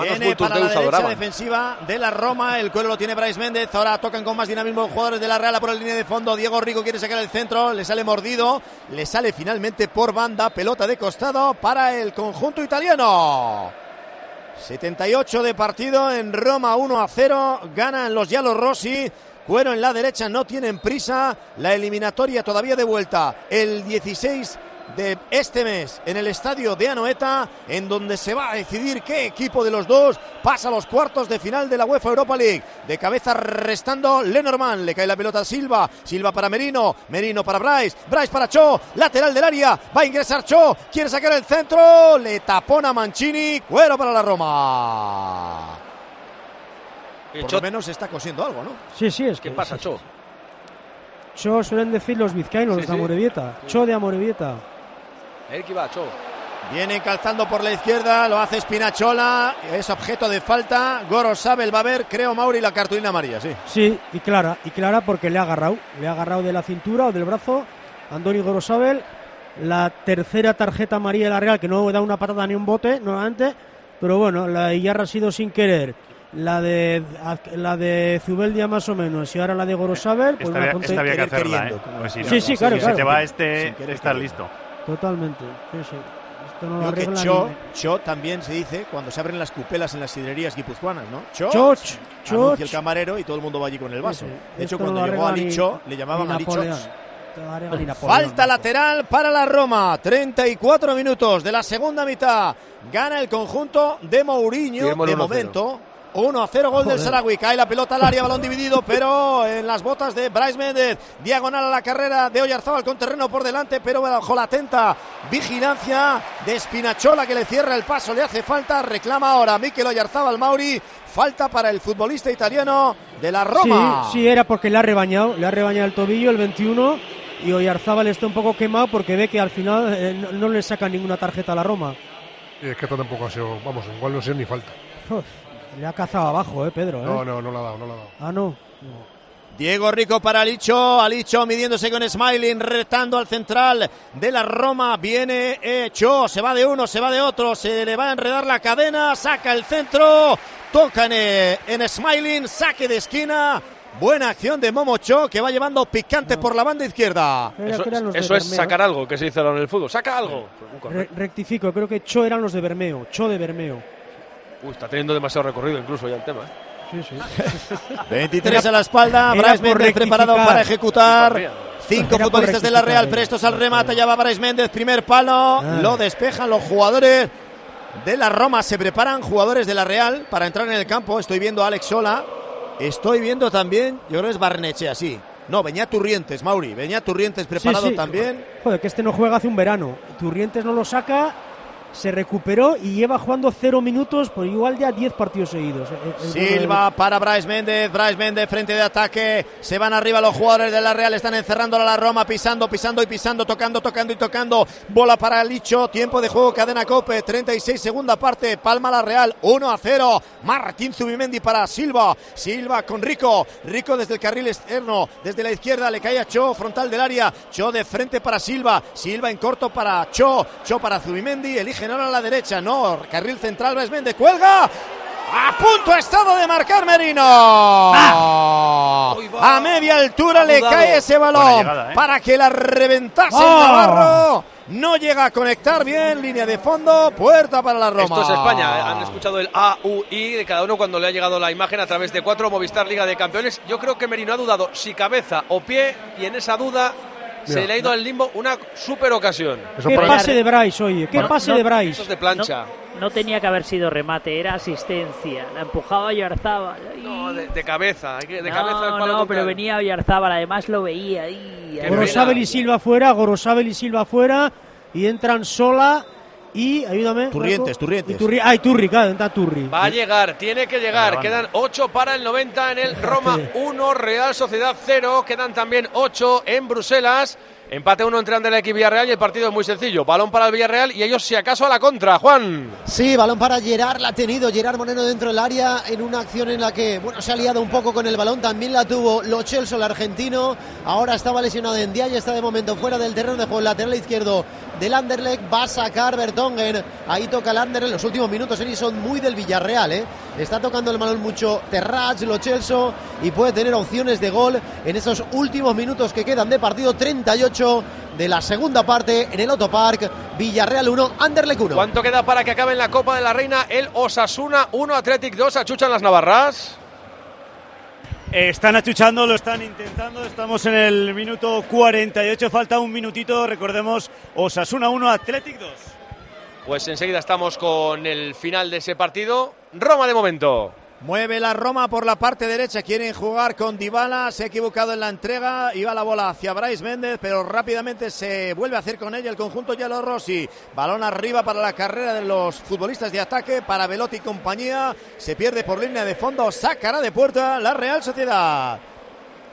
Viene para la derecha defensiva de la Roma. El cuero lo tiene Bryce Méndez. Ahora tocan con más dinamismo los jugadores de la Real por la línea de fondo. Diego Rico quiere sacar el centro. Le sale mordido. Le sale finalmente por banda. Pelota de costado para el conjunto italiano. 78 de partido en Roma 1 a 0. Ganan los Yalos Rossi. Cuero en la derecha, no tienen prisa. La eliminatoria todavía de vuelta. El 16 de este mes en el estadio de Anoeta, en donde se va a decidir qué equipo de los dos pasa a los cuartos de final de la UEFA Europa League. De cabeza restando Lenormand, le cae la pelota a Silva, Silva para Merino, Merino para Bryce, Bryce para Cho, lateral del área, va a ingresar Cho, quiere sacar el centro, le tapona Mancini, cuero para la Roma. Por lo menos está cosiendo algo, ¿no? Sí, sí, es que. ¿Qué pasa, Cho? Cho suelen decir los vizcaínos, los de Amorebieta. Cho de Amorebieta. El que va, Cho. Viene calzando por la izquierda, lo hace Spinachola, es objeto de falta. Goro Sabel va a ver, creo, Mauri, la cartulina amarilla, sí. Sí, y clara, y clara porque le ha agarrado, le ha agarrado de la cintura o del brazo Andoni Gorosabel. La tercera tarjeta amarilla de la Real, que no da una patada ni un bote, nuevamente, pero bueno, la Iyarra ha sido sin querer la de la de Zubeldia más o menos y ahora la de Gorosabel pues esta, esta había que hacerla, ¿eh? Pues sí, sí, claro, Si te va este, estar listo. Totalmente, sí, sí. Esto no lo que Cho, Cho, también se dice cuando se abren las cupelas en las sidrerías guipuzcoanas, ¿no? Cho, Choch, Choch. el camarero y todo el mundo va allí con el vaso. de hecho, cuando llegó Ali Cho, le llamaban Ali Falta lateral para la Roma. 34 minutos de la segunda mitad. Gana el conjunto de Mourinho de momento. 1 a 0 gol del Saragüi. Cae la pelota al área, balón dividido, pero en las botas de Bryce Méndez. Diagonal a la carrera de Oyarzábal con terreno por delante, pero bajo la atenta vigilancia de Espinachola que le cierra el paso. Le hace falta, reclama ahora Mikel Oyarzábal Mauri. Falta para el futbolista italiano de la Roma. Sí, sí, era porque le ha rebañado, le ha rebañado el tobillo el 21 y Oyarzábal está un poco quemado porque ve que al final eh, no, le saca ninguna tarjeta a la Roma. Y es que tampoco ha sido, vamos, igual no ha sido ni falta. Le ha cazado abajo, ¿eh, Pedro? No, no, no lo ha dado, no lo ha dado. Ah, no. Diego Rico para Alicho, Alicho midiéndose con Smiling, retando al central de la Roma, viene hecho, se va de uno, se va de otro, se le va a enredar la cadena, saca el centro, toca en, en Smiling, saque de esquina, Buena acción de Momo Cho que va llevando picante por la banda izquierda. Eso, eso es sacar algo, que se dice ahora en el fútbol. Saca algo. Re- rectifico, creo que Cho eran los de Bermeo. Cho de Bermeo. Uy, está teniendo demasiado recorrido incluso ya el tema. ¿eh? Sí, sí. 23 a la espalda, Bryce Méndez preparado para ejecutar. Cinco Era futbolistas de la Real prestos al remate. Ya va Bryce Méndez, primer palo. Ah. Lo despejan los jugadores de la Roma. Se preparan jugadores de la Real para entrar en el campo. Estoy viendo a Alex Sola. Estoy viendo también, yo creo que es Barnechea, sí. No, venía Turrientes, Mauri. Venía Turrientes preparado Sí, sí. también. Joder, que este no juega hace un verano. Turrientes no lo saca, se recuperó y lleva jugando cero minutos por igual ya 10 partidos seguidos. Eh, El- el bueno Silva para Bryce Méndez, Bryce Méndez frente de ataque, se van arriba los jugadores de la Real, están encerrando a la Roma, pisando, pisando y pisando, tocando, tocando y tocando, bola para Licho, tiempo de juego, cadena Cope, 36 segunda parte, palma la Real, 1 a 0, Martín Zubimendi para Silva, Silva con Rico, Rico desde el carril externo, desde la izquierda le cae a Cho, frontal del área, Cho de frente para Silva, Silva en corto para Cho, Cho para Zubimendi, eligen ahora a la derecha, no, carril central, Bryce Méndez, cuelga, a punto ha estado de marcar Merino. A media altura le dudado. cae ese balón llegada, ¿eh? para que la reventase el ¡Ah! Navarro. No llega a conectar bien, línea de fondo, puerta para la Roma. Esto es España. ¿eh? Han escuchado el A, U, I de cada uno cuando le ha llegado la imagen a través de cuatro Movistar Liga de Campeones. Yo creo que Merino ha dudado si cabeza o pie y en esa duda se Mira. le ha ido al limbo una super ocasión. Eso Qué pase de Bryce, oye, qué Bueno, pase no- de Eso Bryce. es de plancha. No tenía que haber sido remate, era asistencia. La empujaba Oyarzábal. No, de, de cabeza. De No, cabeza al palo no, pero venía Oyarzábal, además lo veía. Gorosabel y Silva fuera, Gorosabel y Silva fuera y entran sola y ayúdame. Turrientes, Marco. Turrientes. Y Turri, ay, Turri, claro, entra Turri. Va a llegar, tiene que llegar. Quedan 8 para el 90 en el Roma 1, Real Sociedad 0. Quedan también 8 en Bruselas. Empate 1 entre Anderlecht y Villarreal y el partido es muy sencillo. Balón para el Villarreal y ellos si acaso a la contra. Juan. Sí, balón para Gerard, la ha tenido Gerard Moreno dentro del área en una acción en la que, bueno, se ha liado un poco con el balón, también la tuvo Lo Celso, el argentino, ahora estaba lesionado en día y está de momento fuera del terreno de juego, lateral izquierdo del Anderlecht, va a sacar Bertongen, ahí toca el Anderlecht, los últimos minutos Eri, son muy del Villarreal, ¿eh? Está tocando el balón mucho Terrach, Lo Celso y puede tener opciones de gol en esos últimos minutos que quedan de partido, 38 de la segunda parte en el Otto Park, Villarreal 1, Anderlecht 1. ¿Cuánto queda para que acabe en la Copa de la Reina el Osasuna 1, Athletic 2? Achuchan las Navarras. Están achuchando, lo están intentando. Estamos en el minuto 48, falta un minutito. Recordemos, Osasuna 1, Athletic 2. Pues enseguida estamos con el final de ese partido. Roma de momento. Mueve la Roma por la parte derecha, quieren jugar con Dybala, se ha equivocado en la entrega, iba la bola hacia Bryce Méndez, pero rápidamente se vuelve a hacer con ella el conjunto Yellow Rossi. Balón arriba para la carrera de los futbolistas de ataque, para Velotti y compañía, se pierde por línea de fondo, sacará de puerta la Real Sociedad.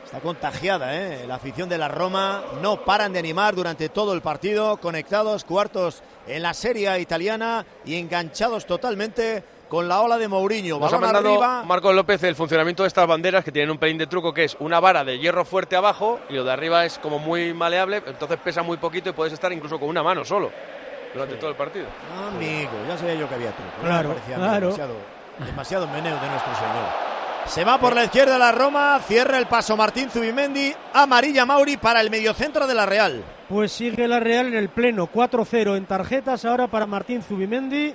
Está contagiada, ¿eh? La afición de la Roma no paran de animar durante todo el partido, conectados cuartos en la Serie italiana y enganchados totalmente con la ola de Mourinho. Nos ha mandado arriba. Marcos López el funcionamiento de estas banderas que tienen un pelín de truco que es una vara de hierro fuerte abajo y lo de arriba es como muy maleable, entonces pesa muy poquito y puedes estar incluso con una mano solo durante todo el partido. Amigo, ya sabía yo que había truco. Me Claro, parecía claro. Demasiado, demasiado meneo de nuestro señor. Se va por la izquierda la Roma, cierra el paso Martín Zubimendi, amarilla Mauri para el mediocentro de la Real. Pues sigue la Real en el pleno, 4-0 en tarjetas ahora para Martín Zubimendi.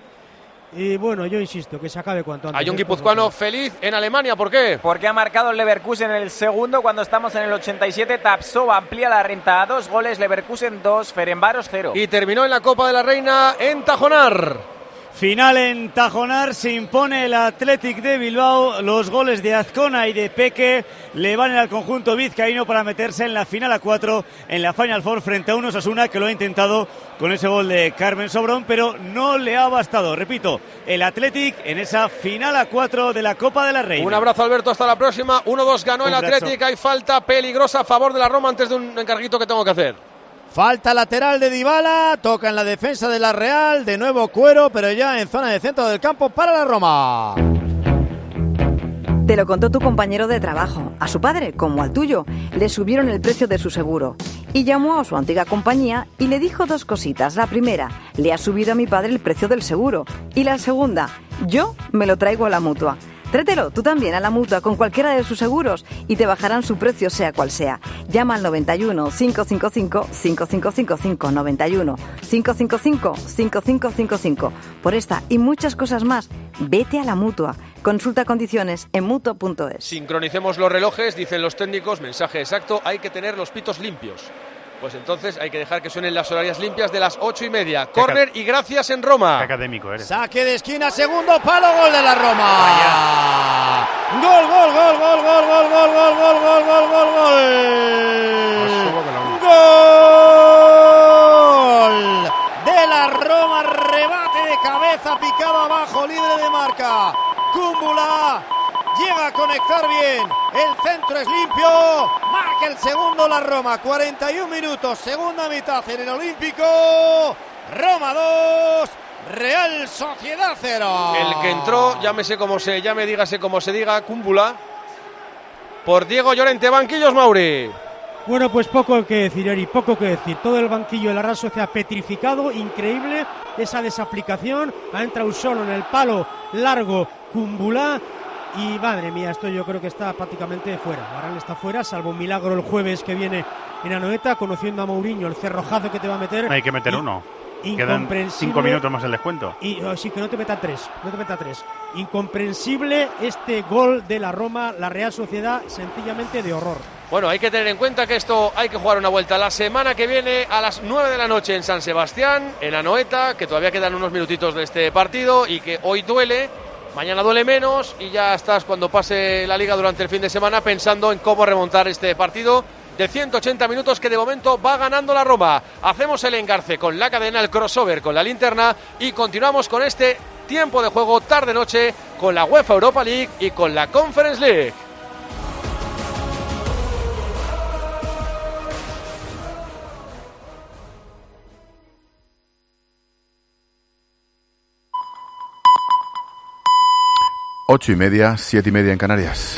Y bueno, yo insisto, que se acabe cuanto antes. Hay un Esto guipuzcoano feliz en Alemania, ¿por qué? Porque ha marcado el Leverkusen en el segundo cuando estamos en el 87. Tapsova amplía la renta a dos goles, Leverkusen 2, Ferenbaros 0. Y terminó en la Copa de la Reina en Tajonar. Final en Tajonar, se impone el Athletic de Bilbao. Los goles de Azcona y de Peque le van al conjunto vizcaíno para meterse en la final a cuatro en la Final Four frente a unos Osasuna que lo ha intentado con ese gol de Carmen Sobrón, pero no le ha bastado. Repito, el Athletic en esa final a cuatro de la Copa de la Reina. Un abrazo Alberto, hasta la próxima. 1-2 ganó Un el. Athletic, hay falta peligrosa a favor de la Roma antes de un encarguito que tengo que hacer. Falta lateral de Dybala, toca en la defensa de la Real, de nuevo cuero, pero ya en zona de centro del campo para la Roma. Te lo contó tu compañero de trabajo. A su padre, como al tuyo, le subieron el precio de su seguro. Y llamó a su antigua compañía y le dijo dos cositas. La primera, le ha subido a mi padre el precio del seguro. Y la segunda, yo me lo traigo a la mutua. Trételo tú también a la mutua con cualquiera de sus seguros y te bajarán su precio sea cual sea. Llama al 91 555 5555 91 555 5555. Por esta y muchas cosas más, vete a la mutua. Consulta condiciones en mutua.es. Sincronicemos los relojes, dicen los técnicos, mensaje exacto, hay que tener los pitos limpios. Pues entonces hay que dejar que suenen las horarias limpias de las ocho y media. Córner y gracias en Roma. académico eres. Saque de esquina, segundo palo, gol de la Roma. Gol, gol, gol, gol, gol, gol, gol, gol, gol, gol, gol, gol, gol. Gol de la Roma, rebate de cabeza, picado abajo, libre de marca. Cúmbula llega a conectar bien. El centro es limpio. Marca el segundo la Roma. 41 minutos, segunda mitad en el Olímpico. Roma 2. Real Sociedad 0. El que entró, llámese como se llame, dígase como se diga, Cúmbula. Por Diego Llorente, banquillos Mauri. Bueno, pues poco que decir, Eri, poco que decir. Todo el banquillo de la Real Sociedad petrificado, increíble esa desaplicación. Ha entrado solo en el palo largo Cumbulá. Y madre mía, esto yo creo que está prácticamente fuera. Barán está fuera, salvo un milagro el jueves que viene en Anoeta, conociendo a Mourinho, el cerrojazo que te va a meter. Hay que meter Y- uno. Quedan cinco minutos más el descuento. Y oh, sí, que no te meta tres, no te meta tres. Incomprensible este gol de la Roma, la Real Sociedad, sencillamente de horror. Bueno, hay que tener en cuenta que esto hay que jugar una vuelta la semana que viene a las 9 de la noche en San Sebastián, en Anoeta, que todavía quedan unos minutitos de este partido y que hoy duele, mañana duele menos y ya estás cuando pase la liga durante el fin de semana pensando en cómo remontar este partido de 180 minutos que de momento va ganando la Roma. Hacemos el engarce con la cadena, el crossover con la linterna y continuamos con este tiempo de juego tarde-noche con la UEFA Europa League y con la Conference League. Ocho y media, siete y media en Canarias.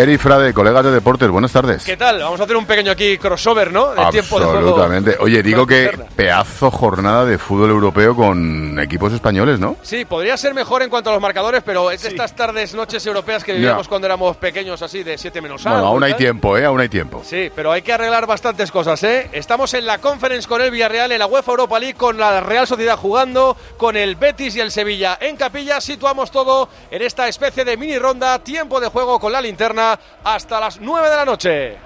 Eri Frade, colegas de deportes, buenas tardes. ¿Qué tal? Vamos a hacer un pequeño aquí crossover, ¿no? De tiempo de juego. Absolutamente. Oye, digo que pedazo jornada de fútbol europeo con equipos españoles, ¿no? Sí, podría ser mejor en cuanto a los marcadores, pero es de estas tardes, noches europeas que vivíamos Ya. cuando éramos pequeños, así de 7 menos Bueno, algo, aún hay tiempo, ¿eh? Aún hay tiempo. Sí, pero hay que arreglar bastantes cosas, ¿eh? Estamos en la Conference con el Villarreal, en la UEFA Europa League, con la Real Sociedad jugando, con el Betis y el Sevilla en capilla. Situamos todo en esta especie de mini ronda, tiempo de juego con la linterna hasta las 9 de la noche.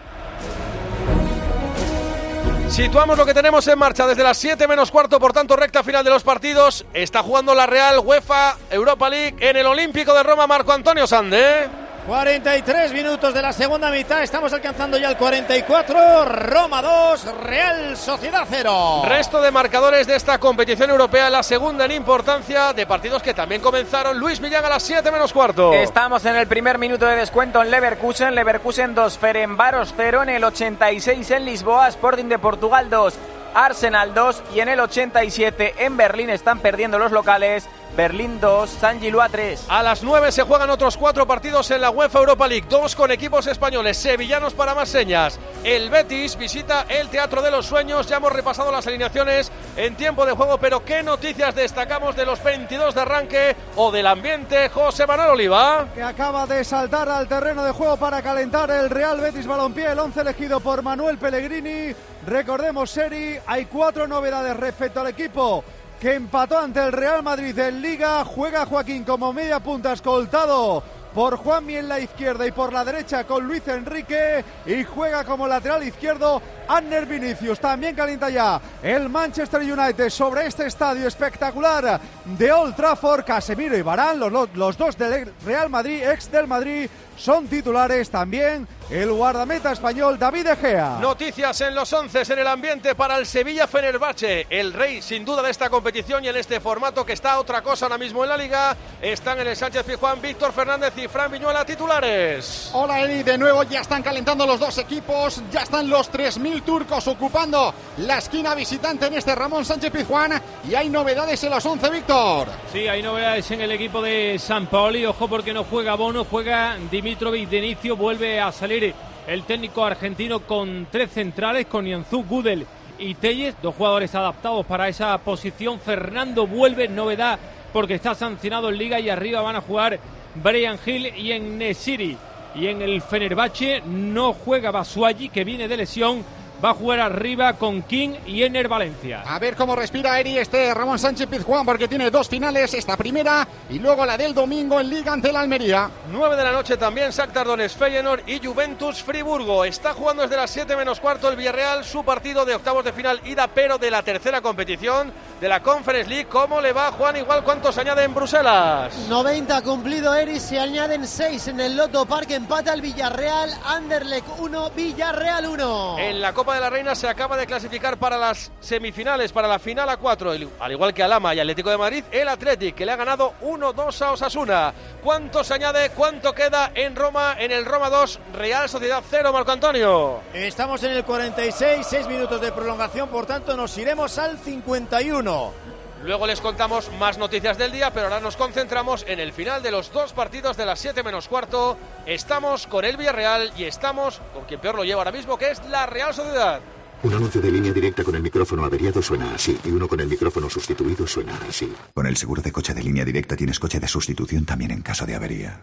Situamos lo que tenemos en marcha desde las 7 menos cuarto, por tanto, recta final de los partidos. Está jugando la Real UEFA Europa League en el Olímpico de Roma, Marco Antonio Sande. 43 minutos de la segunda mitad, estamos alcanzando ya el 44, Roma 2, Real Sociedad 0. Resto de marcadores de esta competición europea, la segunda en importancia de partidos que también comenzaron. Luis Millán a las 7 menos cuarto. Estamos en el primer minuto de descuento en Leverkusen. Leverkusen 2, Ferenbaros 0. En el 86 en Lisboa, Sporting de Portugal 2, Arsenal 2. Y en el 87 en Berlín están perdiendo los locales. Berlín 2, San Gilua 3. A las 9 se juegan otros cuatro partidos en la UEFA Europa League, dos con equipos españoles, sevillanos para más señas. El Betis visita el Teatro de los Sueños, ya hemos repasado las alineaciones en tiempo de juego, pero ¿qué noticias destacamos de los 22 de arranque o del ambiente? José Manuel Oliva. que acaba de saltar al terreno de juego para calentar el Real Betis Balompié, el 11 elegido por Manuel Pellegrini. Recordemos, Seri, hay cuatro novedades respecto al equipo que empató ante el Real Madrid en Liga. Juega Joaquín como media punta escoltado por Juanmi en la izquierda y por la derecha con Luis Enrique y juega como lateral izquierdo Anner Vinicius. También calienta ya el Manchester United sobre este estadio espectacular de Old Trafford. Casemiro y Barán, los, los dos del Real Madrid, ex del Madrid, son titulares también el guardameta español David De Gea. Noticias en los 11 en el ambiente para el Sevilla Fenerbahce, el rey sin duda de esta competición y en este formato que está otra cosa ahora mismo en la liga. Están en el Sánchez Pizjuán Víctor Fernández y Fran Viñuela titulares. Hola Eri, de nuevo ya están calentando los dos equipos, ya están los 3.000 turcos ocupando la esquina visitante en este Ramón Sánchez Pizjuán y hay novedades en los 11, Víctor. Sí, hay novedades en el equipo de San Paoli. Ojo porque no juega Bono, juega Dimitrovic de inicio. Vuelve a salir el técnico argentino con tres centrales, con Yanzú, Gudel y Telles, dos jugadores adaptados para esa posición. Fernando vuelve, novedad, porque está sancionado en Liga y arriba van a jugar Brian Hill y en Nesiri. Y en el Fenerbahce no juega Basuagi, que viene de lesión va a jugar arriba con King y Ener Valencia. A ver cómo respira Eri este Ramón Sánchez Pizjuán porque tiene dos finales, esta primera y luego la del domingo en Liga ante el Almería. 9 de la noche también Shakhtar Donetsk, Feyenoord y Juventus Friburgo. Está jugando desde las 7 menos cuarto el Villarreal su partido de octavos de final ida, pero de la tercera competición de la Conference League. ¿Cómo le va Juan? Igual cuántos añade en Bruselas. 90 cumplido Eri, se añaden 6 en el Loto Park, empata el Villarreal, Anderlecht 1, Villarreal 1. En la Copa de la Reina se acaba de clasificar para las semifinales, para la final a 4, al igual que Alama y Atlético de Madrid, el Athletic, que le ha ganado 1-2 a Osasuna. ¿Cuánto se añade? ¿Cuánto queda en Roma, en el Roma 2, Real Sociedad 0, Marco Antonio? Estamos en el 46, 6 minutos de prolongación, por tanto nos iremos al 51. Luego les contamos más noticias del día, pero ahora nos concentramos en el final de los dos partidos de las 7 menos cuarto. Estamos con el Villarreal y estamos con quien peor lo lleva ahora mismo, que es la Real Sociedad. Un anuncio de línea directa con el micrófono averiado suena así y uno con el micrófono sustituido suena así. Con el seguro de coche de línea directa tienes coche de sustitución también en caso de avería.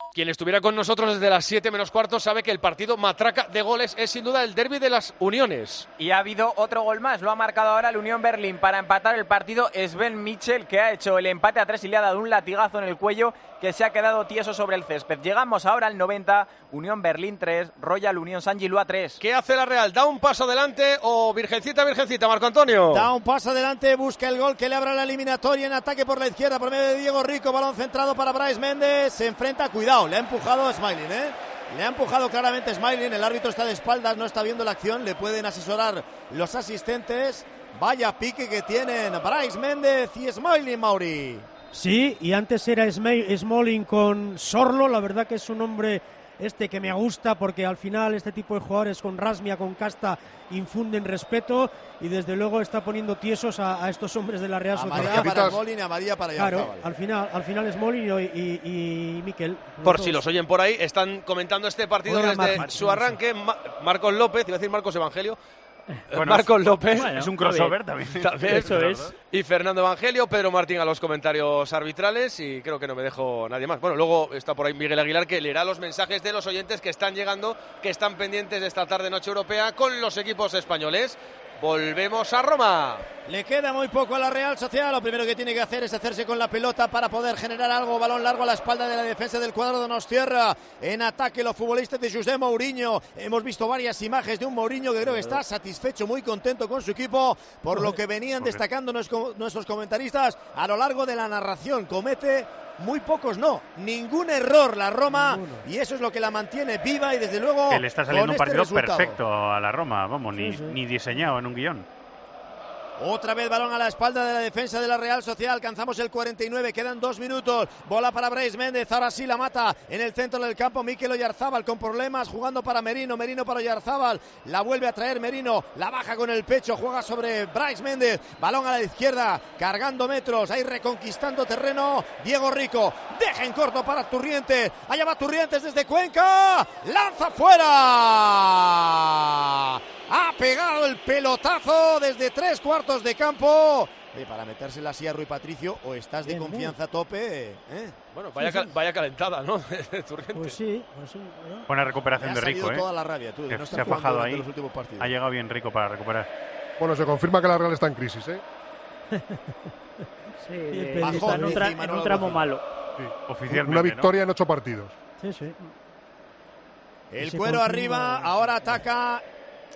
Quien estuviera con nosotros desde las 7 menos cuarto sabe que el partido matraca de goles es sin duda el derby de las uniones. Y ha habido otro gol más, lo ha marcado ahora el Unión Berlín para empatar el partido Sven Mitchell que ha hecho el empate a tres y le ha dado un latigazo en el cuello que se ha quedado tieso sobre el césped. Llegamos ahora al 90, Unión Berlín 3, Royal Unión San Gilua 3. ¿Qué hace la Real? ¿Da un paso adelante o virgencita, virgencita, Marco Antonio? Da un paso adelante, busca el gol que le abra la eliminatoria en ataque por la izquierda por medio de Diego Rico, balón centrado para Bryce Méndez, se enfrenta, cuidado, le ha empujado a Smiling, ¿eh? Le ha empujado claramente Smiling, el árbitro está de espaldas, no está viendo la acción, le pueden asesorar los asistentes. Vaya pique que tienen Bryce Méndez y Smiling Mauri. Sí, y antes era Smalling con Sorlo, la verdad que es un hombre este que me gusta porque al final este tipo de jugadores con Rasmia, con Casta infunden respeto y desde luego está poniendo tiesos a, estos hombres de la Real Sociedad. Amarilla para y amarilla para Claro, al final, al final Smalling y, y, Miquel. Por si los oyen por ahí, están comentando este partido desde su arranque. Marcos López, iba a decir Marcos Evangelio, Marcos López. es un crossover también. Eso es. Y Fernando Evangelio, Pedro Martín a los comentarios arbitrales y creo que no me dejo nadie más. Bueno, luego está por ahí Miguel Aguilar que leerá los mensajes de los oyentes que están llegando, que están pendientes de esta tarde noche europea con los equipos españoles. Volvemos a Roma. Le queda muy poco a la Real Sociedad. Lo primero que tiene que hacer es hacerse con la pelota para poder generar algo. Balón largo a la espalda de la defensa del cuadro de Nostierra. En ataque los futbolistas de José Mourinho. Hemos visto varias imágenes de un Mourinho que creo que está satisfecho, muy contento con su equipo por lo que venían destacando nuestros comentaristas a lo largo de la narración. Comete muy pocos no, ningún error la Roma y eso es lo que la mantiene viva y desde luego que le está saliendo un este partido perfecto a la Roma, vamos, ni, ni diseñado en un guion. Otra vez balón a la espalda de la defensa de la Real Sociedad. Alcanzamos el 49. Quedan dos minutos. Bola para Bryce Méndez. Ahora sí la mata en el centro del campo. Mikel Oyarzábal con problemas. Jugando para Merino. Merino para Oyarzábal. La vuelve a traer Merino. La baja con el pecho. Juega sobre Bryce Méndez. Balón a la izquierda. Cargando metros. Ahí reconquistando terreno. Diego Rico. Deja en corto para Turrientes. Allá va Turrientes desde Cuenca. Lanza fuera. Ha pegado el pelotazo desde tres cuartos de campo. para metérsela así a Rui Patricio, o estás de confianza a tope. ¿eh? Bueno, vaya, vaya calentada, ¿no? pues sí, pues Buena recuperación de Rico, ¿eh? toda la rabia, tú, se ha fajado ahí. Ha llegado bien Rico para recuperar. Bueno, se confirma que la Real está en crisis, ¿eh? sí, está en un, tramo malo. oficialmente. Una victoria en ocho partidos. Sí, sí. El cuero arriba, ahora ataca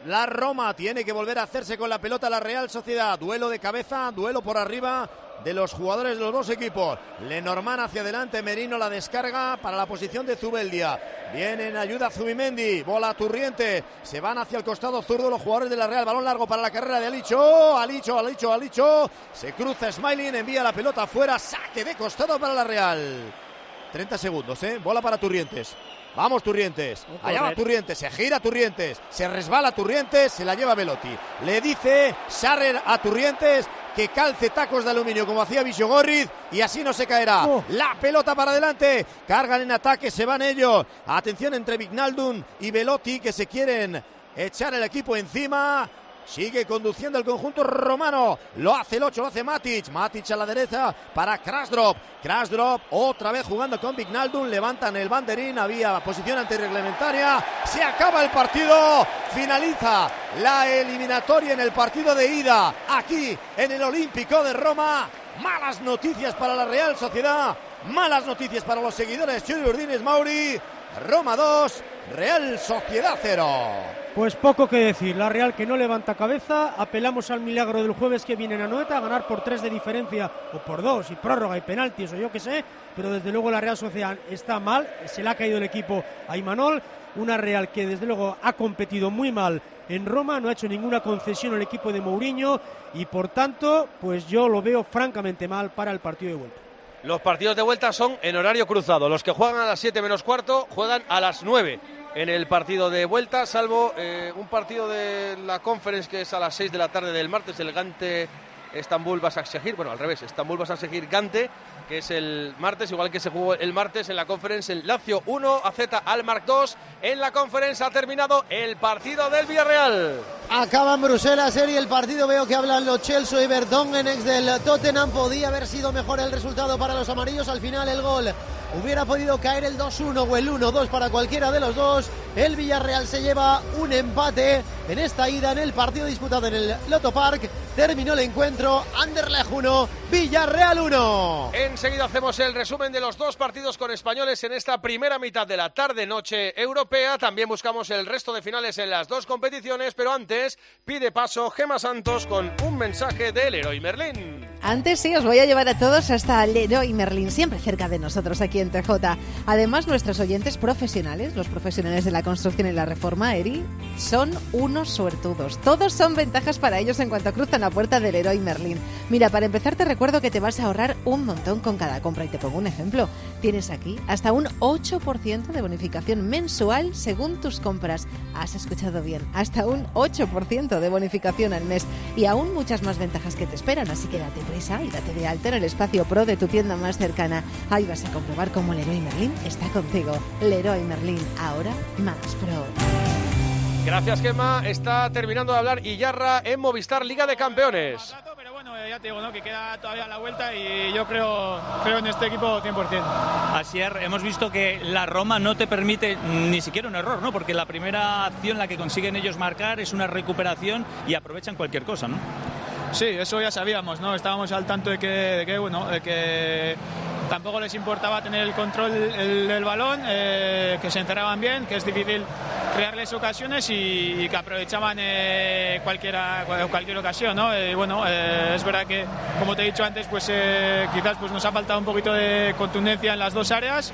la Roma tiene que volver a hacerse con la pelota la Real Sociedad. Duelo de cabeza, duelo por arriba de los jugadores de los dos equipos. Lenormand hacia adelante, Merino la descarga para la posición de Zubeldia. Viene en ayuda Zubimendi, bola Turriente, se van hacia el costado zurdo los jugadores de la Real, balón largo para la carrera de Alicho, Alicho, Alicho, Alicho, se cruza Smiling, envía la pelota afuera, saque de costado para la Real. 30 segundos, ¿eh? Bola para Turrientes. Vamos Turrientes. Allá va Turrientes. Se gira Turrientes. Se resbala Turrientes. Se la lleva Velotti. Le dice Sarrer a Turrientes que calce tacos de aluminio como hacía Gorriz y así no se caerá. La pelota para adelante, cargan en ataque, se van ellos. Atención entre Vignaldum y Velotti que se quieren echar el equipo encima. Sigue conduciendo el conjunto romano. Lo hace el 8, lo hace Matic. Matic a la derecha para Krasdrop. Krasdrop otra vez jugando con Vignaldum. Levantan el banderín. Había posición antirreglamentaria. Se acaba el partido. Finaliza la eliminatoria en el partido de ida. Aquí en el Olímpico de Roma. Malas noticias para la Real Sociedad. Malas noticias para los seguidores. Churi Urdines Mauri. Roma 2, Real Sociedad 0. Pues poco que decir, la Real que no levanta cabeza, apelamos al milagro del jueves que viene a Noeta a ganar por tres de diferencia o por dos y prórroga y penaltis o yo que sé, pero desde luego la Real Sociedad está mal, se le ha caído el equipo a Imanol, una Real que desde luego ha competido muy mal en Roma, no ha hecho ninguna concesión al equipo de Mourinho y por tanto, pues yo lo veo francamente mal para el partido de vuelta. Los partidos de vuelta son en horario cruzado. Los que juegan a las 7 menos cuarto juegan a las 9 en el partido de vuelta, salvo eh, un partido de la Conference que es a las 6 de la tarde del martes, el Gante Estambul Basaksehir, bueno, al revés, Estambul Basaksehir Gante, que es el martes, igual que se jugó el martes en la conference, el Lazio 1, AZ Almark 2. En la conference ha terminado el partido del Villarreal. Acaba en Bruselas, serie el partido. Veo que hablan los Chelsea y Verdongenex del Tottenham. Podía haber sido mejor el resultado para los amarillos. Al final, el gol hubiera podido caer el 2-1 o el 1-2 para cualquiera de los dos. El Villarreal se lleva un empate en esta ida en el partido disputado en el Loto Park. Terminó el encuentro. Anderlecht 1, Villarreal 1. Enseguida hacemos el resumen de los dos partidos con españoles en esta primera mitad de la tarde-noche europea. También buscamos el resto de finales en las dos competiciones, pero antes pide paso Gema Santos con un mensaje del héroe Merlín. Antes sí, os voy a llevar a todos hasta Leroy Merlin, siempre cerca de nosotros aquí en TJ. Además, nuestros oyentes profesionales, los profesionales de la construcción y la reforma, Eri, son unos suertudos. Todos son ventajas para ellos en cuanto cruzan la puerta del Leroy Merlin. Mira, para empezar te recuerdo que te vas a ahorrar un montón con cada compra y te pongo un ejemplo. Tienes aquí hasta un 8% de bonificación mensual según tus compras. Has escuchado bien, hasta un 8% de bonificación al mes y aún muchas más ventajas que te esperan, así que date y date de alta en el espacio pro de tu tienda más cercana. Ahí vas a comprobar cómo Leroy Merlin está contigo. Leroy Merlin, ahora más pro. Gracias, Gemma. Está terminando de hablar Iyarra en Movistar Liga de Campeones Pero bueno, ya te digo, ¿no? que queda todavía la vuelta y yo creo, creo en este equipo 100%. Asier, hemos visto que la Roma no te permite ni siquiera un error, ¿no? Porque la primera acción la que consiguen ellos marcar es una recuperación y aprovechan cualquier cosa, ¿no? Sí, eso ya sabíamos, ¿no? Estábamos al tanto de que, de que bueno, de que tampoco les importaba tener el control del balón, eh, que se encerraban bien, que es difícil crearles ocasiones y, que aprovechaban eh, cualquiera, cualquier ocasión, ¿no? Y bueno, eh, es verdad que, como te he dicho antes, pues quizás pues nos ha faltado un poquito de contundencia en las dos áreas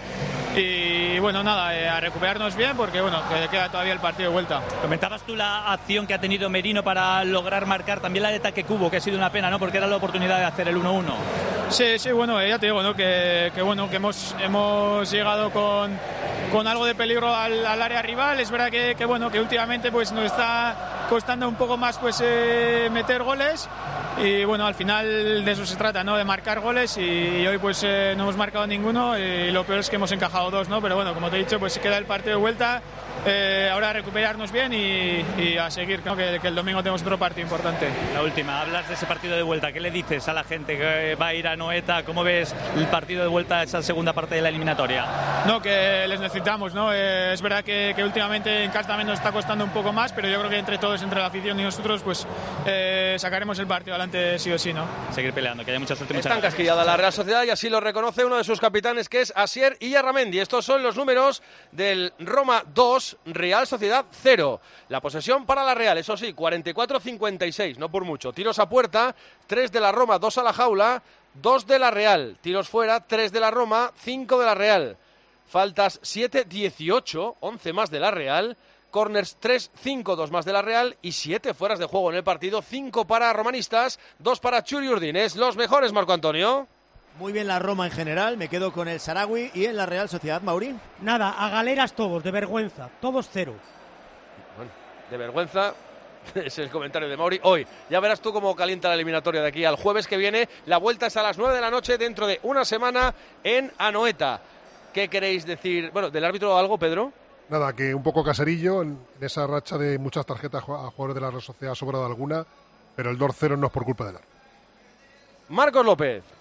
y bueno, nada, a recuperarnos bien porque bueno, que queda todavía el partido de vuelta. Comentabas tú la acción que ha tenido Merino para lograr marcar, también la de ataque Cubo, que ha sido una pena, ¿no? Porque era la oportunidad de hacer el 1-1. Sí, sí, bueno, ya te digo, ¿no? Que, que bueno, que hemos, hemos llegado con, con algo de peligro al, área rival. Es verdad que, que, bueno, que últimamente pues nos está costando un poco más pues eh, meter goles y bueno, al final de eso se trata, ¿no? De marcar goles y, hoy pues eh, no hemos marcado ninguno y lo peor es que hemos encajado dos, ¿no? Pero bueno, como te he dicho, pues queda el partido de vuelta eh, ahora recuperarnos bien y, a seguir, que, el domingo tenemos otro partido importante. La última, hablas de ese partido de vuelta, ¿qué le dices a la gente que va a ir a Noeta? ¿Cómo ves el partido de vuelta, esa segunda parte de la eliminatoria? No, que les necesitamos, ¿no? Eh, es verdad que, últimamente en casa también nos está costando un poco más, pero yo creo que entre todos, entre la afición y nosotros, pues eh, sacaremos el partido adelante sí o sí, ¿no? Seguir peleando, que haya mucha suerte. Está encasquillada la Real Sociedad y así lo reconoce uno de sus capitanes, que es Asier Iyarramendi. Estos son los números del Roma 2, Real Sociedad 0. La posesión para la Real, eso sí, 44-56, no por mucho. Tiros a puerta, 3 de la Roma, 2 a la jaula, 2 de la Real. Tiros fuera, 3 de la Roma, 5 de la Real. Faltas 7, 18, 11 más de la Real. Corners 3, 5, 2 más de la Real y 7 fueras de juego en el partido, 5 para romanistas, 2 para Churi Urdines. Los mejores, Marco Antonio. Muy bien la Roma en general, me quedo con el Saragui y en la Real Sociedad Maurín. Nada, a galeras todos, de vergüenza, todos cero. Bueno, de vergüenza, Es el comentario de Mauri. Hoy, ya verás tú cómo calienta la eliminatoria de aquí al jueves que viene. La vuelta es a las 9 de la noche dentro de una semana en Anoeta. ¿Qué queréis decir? Bueno, ¿del árbitro algo, Pedro? Nada, que un poco caserillo en esa racha de muchas tarjetas a jugadores de la Real Sociedad ha sobrado alguna, pero el 2-0 no es por culpa de él. Marcos López.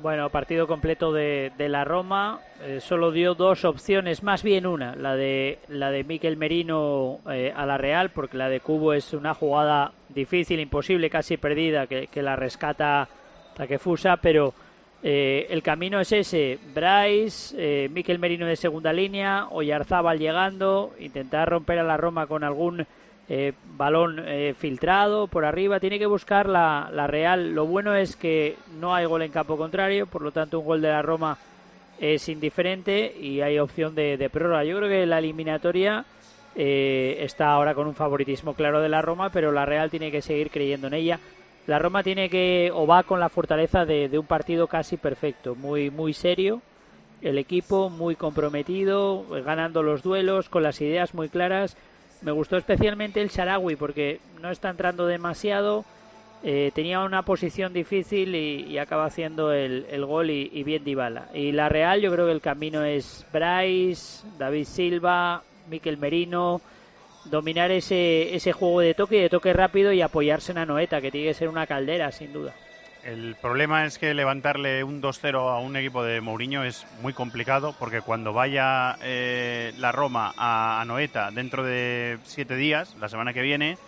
Bueno, partido completo de, de la Roma. Eh, solo dio dos opciones, más bien una, la de la de Miquel Merino eh, a la Real, porque la de Cubo es una jugada difícil, imposible, casi perdida, que, la rescata Takefusa, pero eh, el camino es ese. Bryce, eh, Miquel Merino de segunda línea, Oyarzábal llegando, intentar romper a la Roma con algún eh, balón eh, filtrado por arriba. Tiene que buscar la, la, Real. Lo bueno es que no hay gol en campo contrario, por lo tanto un gol de la Roma es indiferente y hay opción de, de prórroga. Yo creo que la eliminatoria eh, está ahora con un favoritismo claro de la Roma, pero la Real tiene que seguir creyendo en ella. La Roma tiene que o va con la fortaleza de, de un partido casi perfecto, muy muy serio. El equipo muy comprometido, ganando los duelos, con las ideas muy claras me gustó especialmente el Sharawi porque no está entrando demasiado. Eh, tenía una posición difícil y, acaba haciendo el, el gol y, y, bien Dybala. Y la Real yo creo que el camino es Bryce, David Silva, Miquel Merino, dominar ese, ese juego de toque y de toque rápido y apoyarse en Anoeta, que tiene que ser una caldera sin duda. El problema es que levantarle un 2-0 a un equipo de Mourinho es muy complicado porque cuando vaya eh, la Roma a, a, Noeta dentro de siete días, la semana que viene,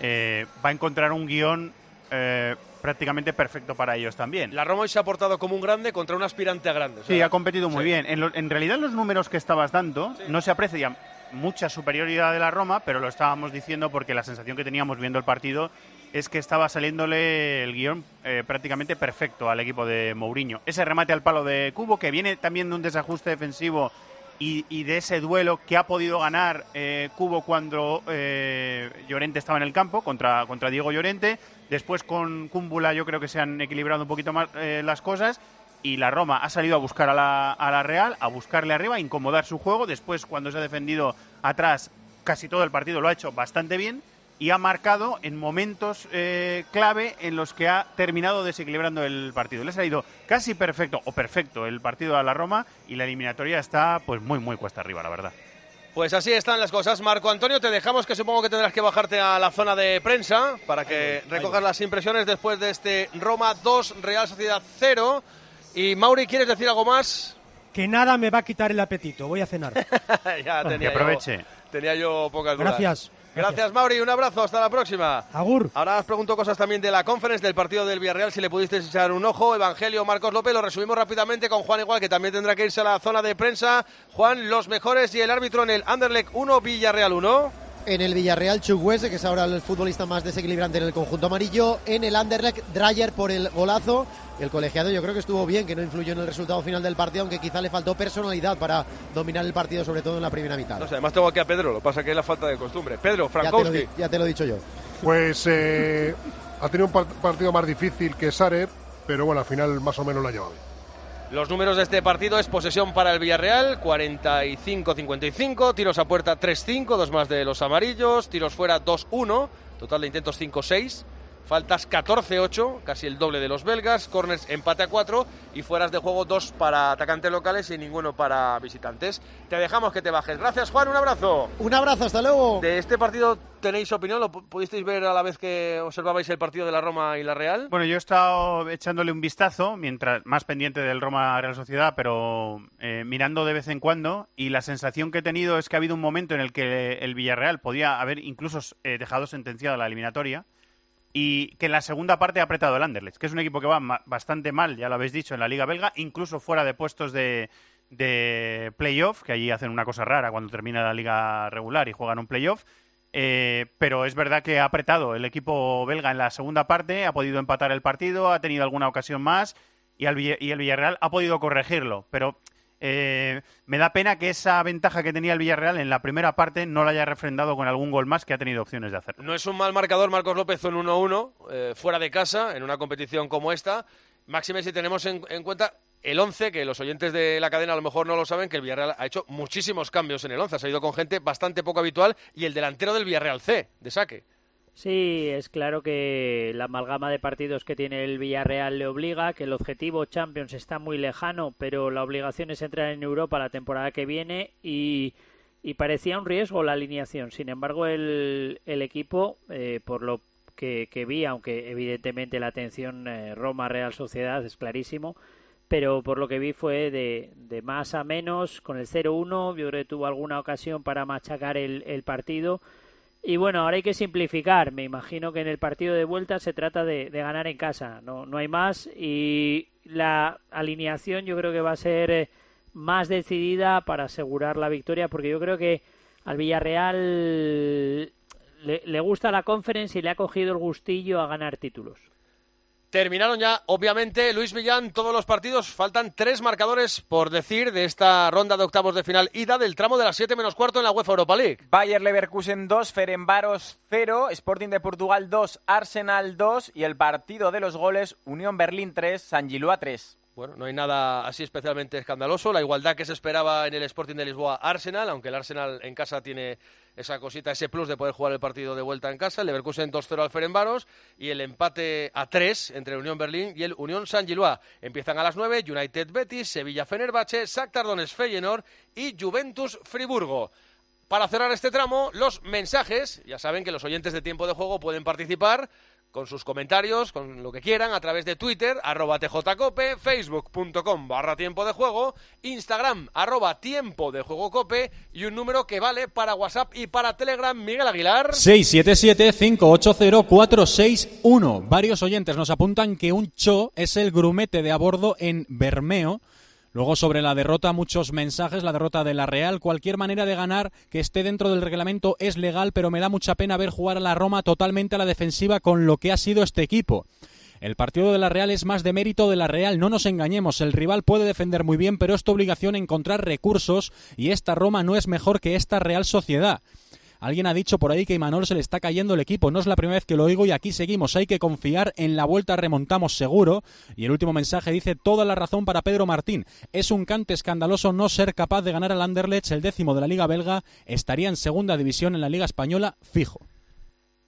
eh, va a encontrar un guion eh, prácticamente perfecto para ellos también. La Roma hoy se ha portado como un grande contra un aspirante a grande. Sí, ha competido muy sí. bien. En, lo, en, realidad los números que estabas dando sí. no se aprecia mucha superioridad de la Roma, pero lo estábamos diciendo porque la sensación que teníamos viendo el partido es que estaba saliéndole el guion eh, prácticamente perfecto al equipo de Mourinho. Ese remate al palo de Cubo, que viene también de un desajuste defensivo y, de ese duelo que ha podido ganar eh, Cubo cuando eh, Llorente estaba en el campo contra, contra Diego Llorente. Después con Cúmbula yo creo que se han equilibrado un poquito más las cosas y la Roma ha salido a buscar a la, a la Real, a buscarle arriba, a incomodar su juego. Después cuando se ha defendido atrás casi todo el partido lo ha hecho bastante bien y ha marcado en momentos eh, clave en los que ha terminado desequilibrando el partido. Le ha salido casi perfecto o perfecto el partido a la Roma y la eliminatoria está pues muy muy cuesta arriba, la verdad. Pues así están las cosas. Marco Antonio, te dejamos que supongo que tendrás que bajarte a la zona de prensa para que recojas las impresiones después de este Roma 2, Real Sociedad 0. Y Mauri, ¿quieres decir algo más? Que nada me va a quitar el apetito, voy a cenar. ya tenía que aproveche. Yo, tenía yo pocas dudas. Gracias. Gracias, Mauri. Un abrazo. Hasta la próxima. Agur. Ahora os pregunto cosas también de la conference del partido del Villarreal. Si le pudisteis echar un ojo. Evangelio Marcos López. Lo resumimos rápidamente con Juan Igual, que también tendrá que irse a la zona de prensa. Juan, los mejores y el árbitro en el Anderlecht 1, Villarreal 1 en el Villarreal Chukwese, que es ahora el futbolista más desequilibrante en el conjunto amarillo, en el Anderlecht Dreyer por el golazo. El colegiado yo creo que estuvo bien, que no influyó en el resultado final del partido, aunque quizá le faltó personalidad para dominar el partido, sobre todo en la primera mitad. No sé, además tengo aquí a Pedro, lo que pasa que es la falta de costumbre. Pedro, Frankowski. Ya te lo, ya te lo he dicho yo. Pues eh, ha tenido un partido más difícil que Sarer, pero bueno, al final más o menos lo ha llevado bien. Los números de este partido es posesión para el Villarreal, 45-55, tiros a puerta 3-5, dos más de los amarillos, tiros fuera 2-1, total de intentos 5-6, faltas 14-8, casi el doble de los belgas, corners empate a 4 y fueras de juego 2 para atacantes locales y ninguno para visitantes. Te dejamos que te bajes. Gracias Juan, un abrazo. Un abrazo, hasta luego. De este partido tenéis opinión, ¿lo pudisteis ver a la vez que observabais el partido de la Roma y la Real? Bueno, yo he estado echándole un vistazo, mientras más pendiente del Roma Real Sociedad, pero eh, mirando de vez en cuando y la sensación que he tenido es que ha habido un momento en el que el Villarreal podía haber incluso eh, dejado sentenciada la eliminatoria y que en la segunda parte ha apretado el Anderlecht, que es un equipo que va bastante mal, ya lo habéis dicho, en la Liga Belga, incluso fuera de puestos de, de playoff, que allí hacen una cosa rara cuando termina la liga regular y juegan un playoff. Eh, pero es verdad que ha apretado el equipo belga en la segunda parte, ha podido empatar el partido, ha tenido alguna ocasión más y, el Villarreal ha podido corregirlo. Pero eh, me da pena que esa ventaja que tenía el Villarreal en la primera parte no la haya refrendado con algún gol más que ha tenido opciones de hacer. No es un mal marcador Marcos López en 1-1, eh, fuera de casa, en una competición como esta. Máxime si tenemos en, en, cuenta el 11, que los oyentes de la cadena a lo mejor no lo saben, que el Villarreal ha hecho muchísimos cambios en el 11. Ha salido con gente bastante poco habitual y el delantero del Villarreal C, de saque. Sí, es claro que la amalgama de partidos que tiene el Villarreal le obliga, que el objetivo Champions está muy lejano, pero la obligación es entrar en Europa la temporada que viene y, y parecía un riesgo la alineación. Sin embargo, el, el equipo, eh, por lo que, que, vi, aunque evidentemente la atención eh, Roma-Real Sociedad es clarísimo, pero por lo que vi fue de, de más a menos, con el 0-1, yo creo que tuvo alguna ocasión para machacar el, el partido y bueno, ahora hay que simplificar. Me imagino que en el partido de vuelta se trata de, ganar en casa. No, no hay más. Y la alineación yo creo que va a ser eh, más decidida para asegurar la victoria, porque yo creo que al Villarreal le, le gusta la conference y le ha cogido el gustillo a ganar títulos. Terminaron ya, obviamente, Luis Villán, todos los partidos. Faltan tres marcadores por decir de esta ronda de octavos de final ida del tramo de las 7 menos cuarto en la UEFA Europa League. Bayer Leverkusen 2, Ferenbaros 0, Sporting de Portugal 2, Arsenal 2 y el partido de los goles Unión Berlín 3, San Gilua 3. Bueno, no hay nada así especialmente escandaloso. La igualdad que se esperaba en el Sporting de Lisboa Arsenal, aunque el Arsenal en casa tiene esa cosita, ese plus de poder jugar el partido de vuelta en casa. El Leverkusen 2-0 al Ferenbaros y el empate a 3 entre Unión Berlín y el Unión San Gilois. Empiezan a las 9 United Betis, Sevilla Fenerbahce, Shakhtar Donetsk Feyenoord y Juventus Friburgo. Para cerrar este tramo, los mensajes. Ya saben que los oyentes de tiempo de juego pueden participar con sus comentarios, con lo que quieran, a través de Twitter, arroba tjcope, facebook.com barra tiempo de juego, Instagram, arroba tiempo de juego cope y un número que vale para WhatsApp y para Telegram, Miguel Aguilar. 677-580-461. Varios oyentes nos apuntan que un cho es el grumete de a bordo en Bermeo. Luego sobre la derrota, muchos mensajes, la derrota de la Real. Cualquier manera de ganar que esté dentro del reglamento es legal, pero me da mucha pena ver jugar a la Roma totalmente a la defensiva con lo que ha sido este equipo. El partido de la Real es más de mérito de la Real, no nos engañemos, el rival puede defender muy bien, pero es tu obligación encontrar recursos y esta Roma no es mejor que esta Real Sociedad. Alguien ha dicho por ahí que Imanol se le está cayendo el equipo. No es la primera vez que lo oigo y aquí seguimos. Hay que confiar en la vuelta, remontamos seguro. Y el último mensaje dice toda la razón para Pedro Martín. Es un cante escandaloso no ser capaz de ganar al Anderlecht, el décimo de la Liga Belga. Estaría en segunda división en la Liga Española, fijo.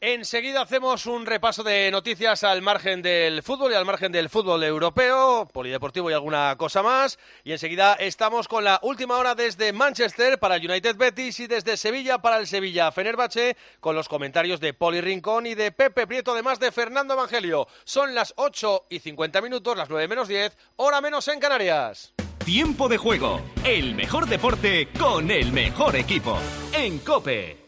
Enseguida hacemos un repaso de noticias al margen del fútbol y al margen del fútbol europeo, polideportivo y alguna cosa más. Y enseguida estamos con la última hora desde Manchester para el United Betis y desde Sevilla para el Sevilla Fenerbahce con los comentarios de Poli Rincón y de Pepe Prieto, además de Fernando Evangelio. Son las 8 y 50 minutos, las 9 menos 10, hora menos en Canarias. Tiempo de juego, el mejor deporte con el mejor equipo. En Cope.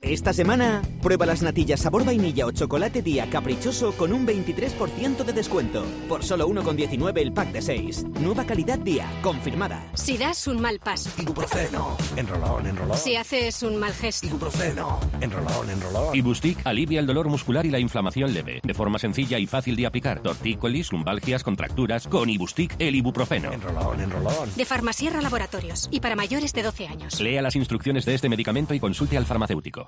Esta semana, prueba las natillas sabor vainilla o chocolate día caprichoso con un 23% de descuento. Por solo 1,19 el pack de 6. Nueva calidad día, confirmada. Si das un mal paso. Ibuprofeno. Enrolón, enrolón. Si haces un mal gesto. Ibuprofeno. Enrolón, enrolón. Ibustic alivia el dolor muscular y la inflamación leve. De forma sencilla y fácil de aplicar. Tortícolis, lumbalgias, contracturas. Con Ibustic, el ibuprofeno. Enrolón, enrolón. De Farmasierra Laboratorios. Y para mayores de 12 años. Lea las instrucciones de este medicamento y consulte al farmacéutico.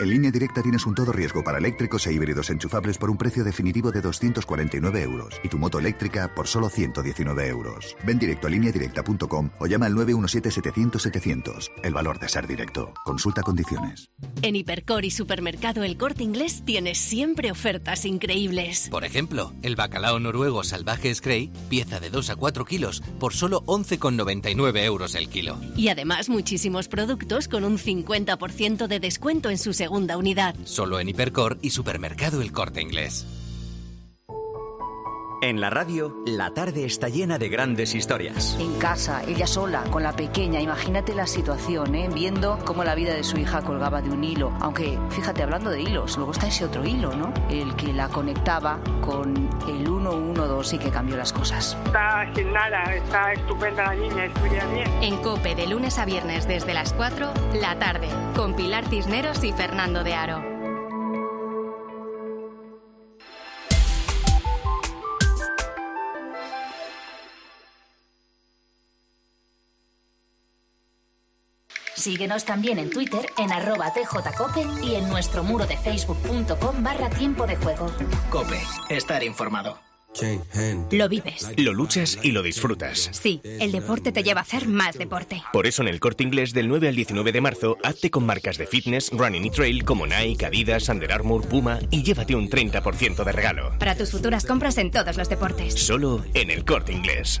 En línea directa tienes un todo riesgo para eléctricos e híbridos enchufables por un precio definitivo de 249 euros y tu moto eléctrica por solo 119 euros. Ven directo a lineadirecta.com o llama al 917-700-700. El valor de ser directo. Consulta condiciones. En Hipercor y Supermercado El Corte Inglés tienes siempre ofertas increíbles. Por ejemplo, el bacalao noruego salvaje Scray, pieza de 2 a 4 kilos, por solo 11,99 euros el kilo. Y además muchísimos productos con un 50% de descuento en su Solo en Hipercor y Supermercado El Corte Inglés. En la radio, la tarde está llena de grandes historias. En casa, ella sola, con la pequeña, imagínate la situación, ¿eh? viendo cómo la vida de su hija colgaba de un hilo. Aunque, fíjate, hablando de hilos, luego está ese otro hilo, ¿no? El que la conectaba con el 112 y que cambió las cosas. Está sin nada, está estupenda la niña, estudia bien. En COPE, de lunes a viernes desde las 4, la tarde, con Pilar Cisneros y Fernando de Aro. Síguenos también en Twitter en arroba tjcope y en nuestro muro de facebook.com barra tiempo de juego. Cope, estar informado. Lo vives. Lo luchas y lo disfrutas. Sí, el deporte te lleva a hacer más deporte. Por eso en el corte inglés del 9 al 19 de marzo, hazte con marcas de fitness, running y trail como Nike, Adidas, Under Armour, Puma y llévate un 30% de regalo. Para tus futuras compras en todos los deportes. Solo en el corte inglés.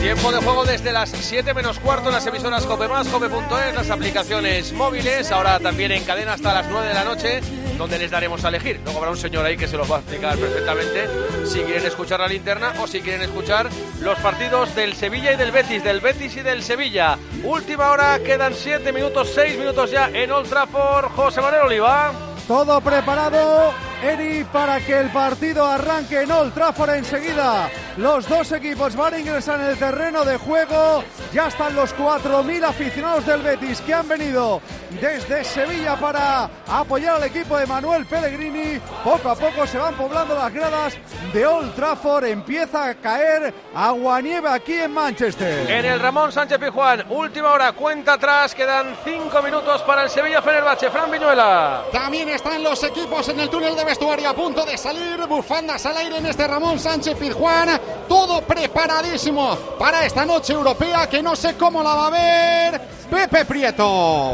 Tiempo de juego desde las 7 menos cuarto en las emisoras Cope Más, Cope.es, las aplicaciones móviles, ahora también en cadena hasta las 9 de la noche, donde les daremos a elegir. Luego habrá un señor ahí que se los va a explicar perfectamente si quieren escuchar la linterna o si quieren escuchar los partidos del Sevilla y del Betis, del Betis y del Sevilla. Última hora, quedan 7 minutos, 6 minutos ya en Old Trafford. José Manuel Oliva. Todo preparado, Eri, para que el partido arranque en Old Trafford enseguida. Los dos equipos van a ingresar en el terreno de juego. Ya están los 4.000 aficionados del Betis que han venido desde Sevilla para apoyar al equipo de Manuel Pellegrini. Poco a poco se van poblando las gradas de Old Trafford. Empieza a caer agua-nieve aquí en Manchester. En el Ramón Sánchez Pijuán, última hora, cuenta atrás, quedan 5 minutos para el Sevilla Fenerbahce. Fran Viñuela. También están los equipos en el túnel de vestuario a punto de salir. Bufandas al aire en este Ramón Sánchez Pizjuán. Todo preparadísimo para esta noche europea que no sé cómo la va a ver Pepe Prieto.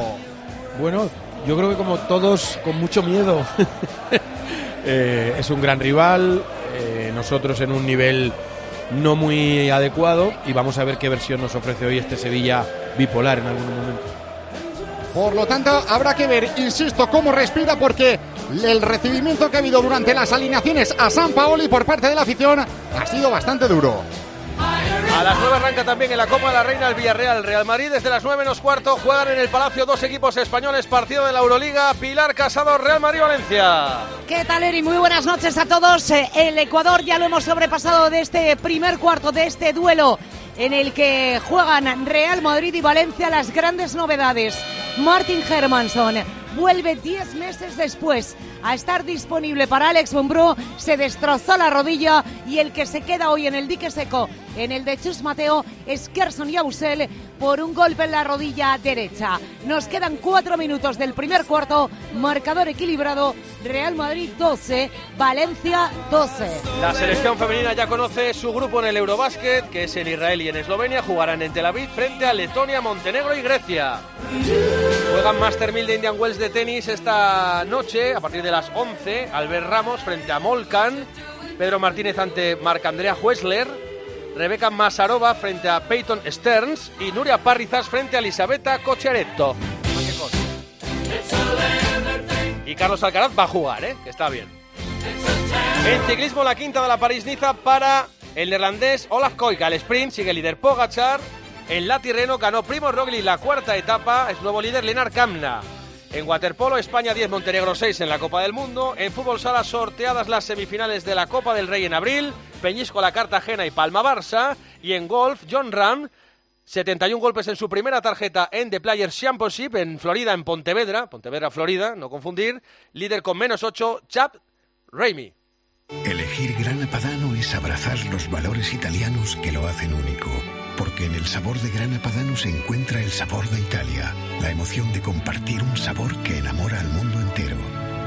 Bueno, yo creo que como todos con mucho miedo. Eh, es un gran rival, eh, nosotros en un nivel no muy adecuado y vamos a ver qué versión nos ofrece hoy este Sevilla bipolar en algún momento. Por lo tanto, habrá que ver, insisto, cómo respira porque el recibimiento que ha habido durante las alineaciones a San Paoli por parte de la afición ha sido bastante duro. A las 9 arranca también en la Copa de la Reina el Villarreal. Real Madrid desde las 9 menos cuarto juegan en el Palacio dos equipos españoles, partido de la Euroliga. Pilar Casado, Real Madrid-Valencia. ¿Qué tal, Eri? Muy buenas noches a todos. Eh, El Ecuador ya lo hemos sobrepasado de este primer cuarto, de este duelo en el que juegan Real Madrid y Valencia las grandes novedades. Martin Hermanson vuelve 10 meses después a estar disponible para Alex Mumbrú, se destrozó la rodilla y el que se queda hoy en el dique seco, en el de Chus Mateo, es Kerson Yausel por un golpe en la rodilla derecha. Nos quedan cuatro minutos del primer cuarto, marcador equilibrado, Real Madrid 12, Valencia 12. La selección femenina ya conoce su grupo en el Eurobásquet, que es en Israel y en Eslovenia. Jugarán en Tel Aviv frente a Letonia, Montenegro y Grecia. Juegan Master 1000 de Indian Wells de tenis esta noche, a partir las 11, Albert Ramos frente a Molcan, Pedro Martínez ante Marc-Andrea Huesler, Rebeca Masarova frente a Peyton Stearns y Nuria Parrizas frente a Elisabetta Cocciaretto. Y Carlos Alcaraz va a jugar, ¿eh? que está bien. En ciclismo, la quinta de la París-Niza para el neerlandés Olaf Koika. El sprint sigue líder Pogachar. En la Tirreno ganó Primo Roglic la cuarta etapa. Es nuevo líder Lenar Kamna. En waterpolo, España 10, Montenegro 6 en la Copa del Mundo. En fútbol sala, sorteadas las semifinales de la Copa del Rey en abril. Peñíscola, Cartagena y Palma Barça. Y en golf, John Ram, 71 golpes en su primera tarjeta en The Players Championship en Florida, en Pontevedra. Pontevedra, Florida, no confundir. Líder con menos 8, Chap Raimi. Elegir Grana Padano es abrazar los valores italianos que lo hacen único. Porque en el sabor de Grana Padano se encuentra el sabor de Italia, la emoción de compartir un sabor que enamora al mundo entero.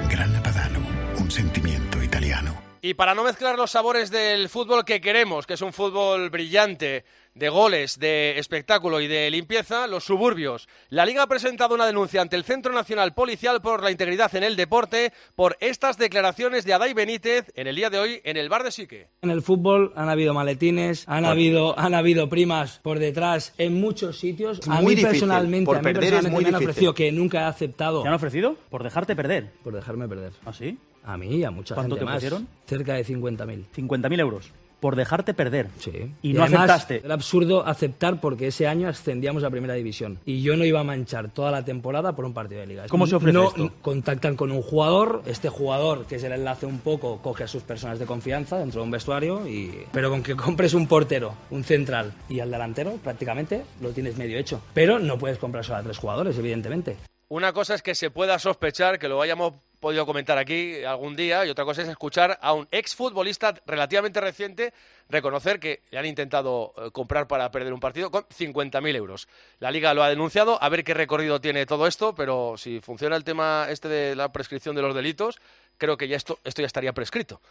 Grana Padano, un sentimiento italiano. Y para no mezclar los sabores del fútbol que queremos, que es un fútbol brillante, de goles, de espectáculo y de limpieza, los suburbios. La Liga ha presentado una denuncia ante el Centro Nacional Policial por la integridad en el deporte por estas declaraciones de Adai Benítez en el día de hoy en el bar de Sique. En el fútbol han habido maletines, han habido, han habido primas por detrás en muchos sitios. Es a muy mí difícil. personalmente, Por a mí perder es personalmente muy me han ofrecido que nunca he aceptado. ¿Te han ofrecido? ¿Por dejarte perder? Por dejarme perder. ¿Ah, sí? A mí y a mucha ¿Cuánto gente te más. ofrecieron? Cerca de 50.000. 50.000 euros. Por dejarte perder. Sí. Y, no además, aceptaste. Era absurdo aceptar porque ese año ascendíamos a primera división. Y yo no iba a manchar toda la temporada por un partido de liga. ¿Cómo se ofrece no, esto? Contactan con un jugador, este jugador, que es el enlace un poco, coge a sus personas de confianza dentro de un vestuario, y... pero con que compres un portero, un central y al delantero, prácticamente lo tienes medio hecho. Pero no puedes comprar solo a tres jugadores, evidentemente. Una cosa es que se pueda sospechar, que lo hayamos podido comentar aquí algún día, y otra cosa es escuchar a un exfutbolista relativamente reciente reconocer que le han intentado eh, comprar para perder un partido con 50.000 euros. La Liga lo ha denunciado, a ver qué recorrido tiene todo esto, pero si funciona el tema este de la prescripción de los delitos, creo que ya esto, esto ya estaría prescrito.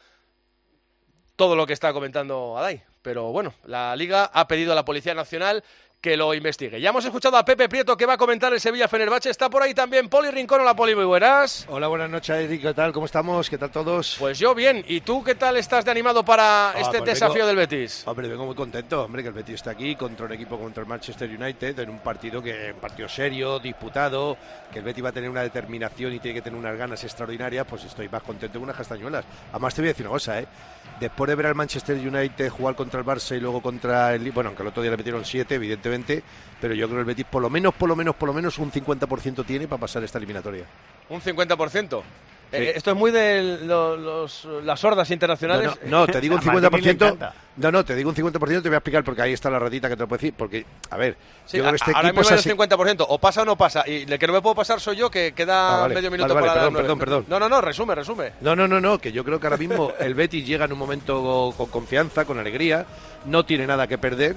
Todo lo que está comentando Adai. Pero bueno, la Liga ha pedido a la Policía Nacional que lo investigue. Ya hemos escuchado a Pepe Prieto que va a comentar el Sevilla Fenerbahce. Está por ahí también Poli Rincón. Hola Poli, muy buenas. Hola, buenas noches, Eric. ¿Qué tal? ¿Cómo estamos? ¿Qué tal todos? Pues yo bien. ¿Y tú qué tal estás de animado para este pues desafío vengo- del Betis? Hombre, vengo muy contento, hombre, que el Betis está aquí contra un equipo contra el Manchester United en un partido que un partido serio, disputado, que el Betis va a tener una determinación y tiene que tener unas ganas extraordinarias, pues estoy más contento que unas castañuelas. Además te voy a decir una cosa, ¿eh? Después de ver al Manchester United jugar contra el Barça y luego contra el bueno, aunque el otro día le metieron 7, evidentemente, pero yo creo que el Betis por lo menos, por lo menos, por lo menos un 50% tiene para pasar esta eliminatoria. Un 50%. Eh, esto es muy de lo- los- las hordas internacionales. No, no, no, te digo un 50%. No, no, te digo un 50%, te voy a explicar porque ahí está la ratita que te lo puedo decir. Porque, a ver, Sí, yo creo que este ahora equipo mismo es es el así- 50%. O pasa o no pasa. Y el que no me puedo pasar soy yo, que queda Ah, vale. medio minuto Vale, vale, para perdón, perdón, perdón. No, no, no, resume, resume. No, no, no, no, que yo creo que ahora mismo el Betis llega en un momento con confianza, con alegría, no tiene nada que perder.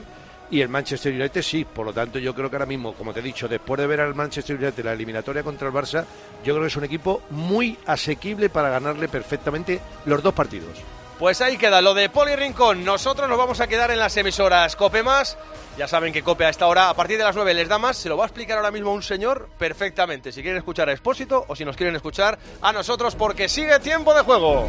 Y el Manchester United sí, por lo tanto yo creo que ahora mismo, como te he dicho, después de ver al Manchester United la eliminatoria contra el Barça, yo creo que es un equipo muy asequible para ganarle perfectamente los dos partidos. Pues ahí queda lo de Poli Rincón. Nosotros nos vamos a quedar en las emisoras Cope Más. Ya saben que Cope a esta hora, a partir de las 9, les da más. Se lo va a explicar ahora mismo un señor perfectamente. Si quieren escuchar a Expósito o si nos quieren escuchar a nosotros, porque sigue tiempo de juego.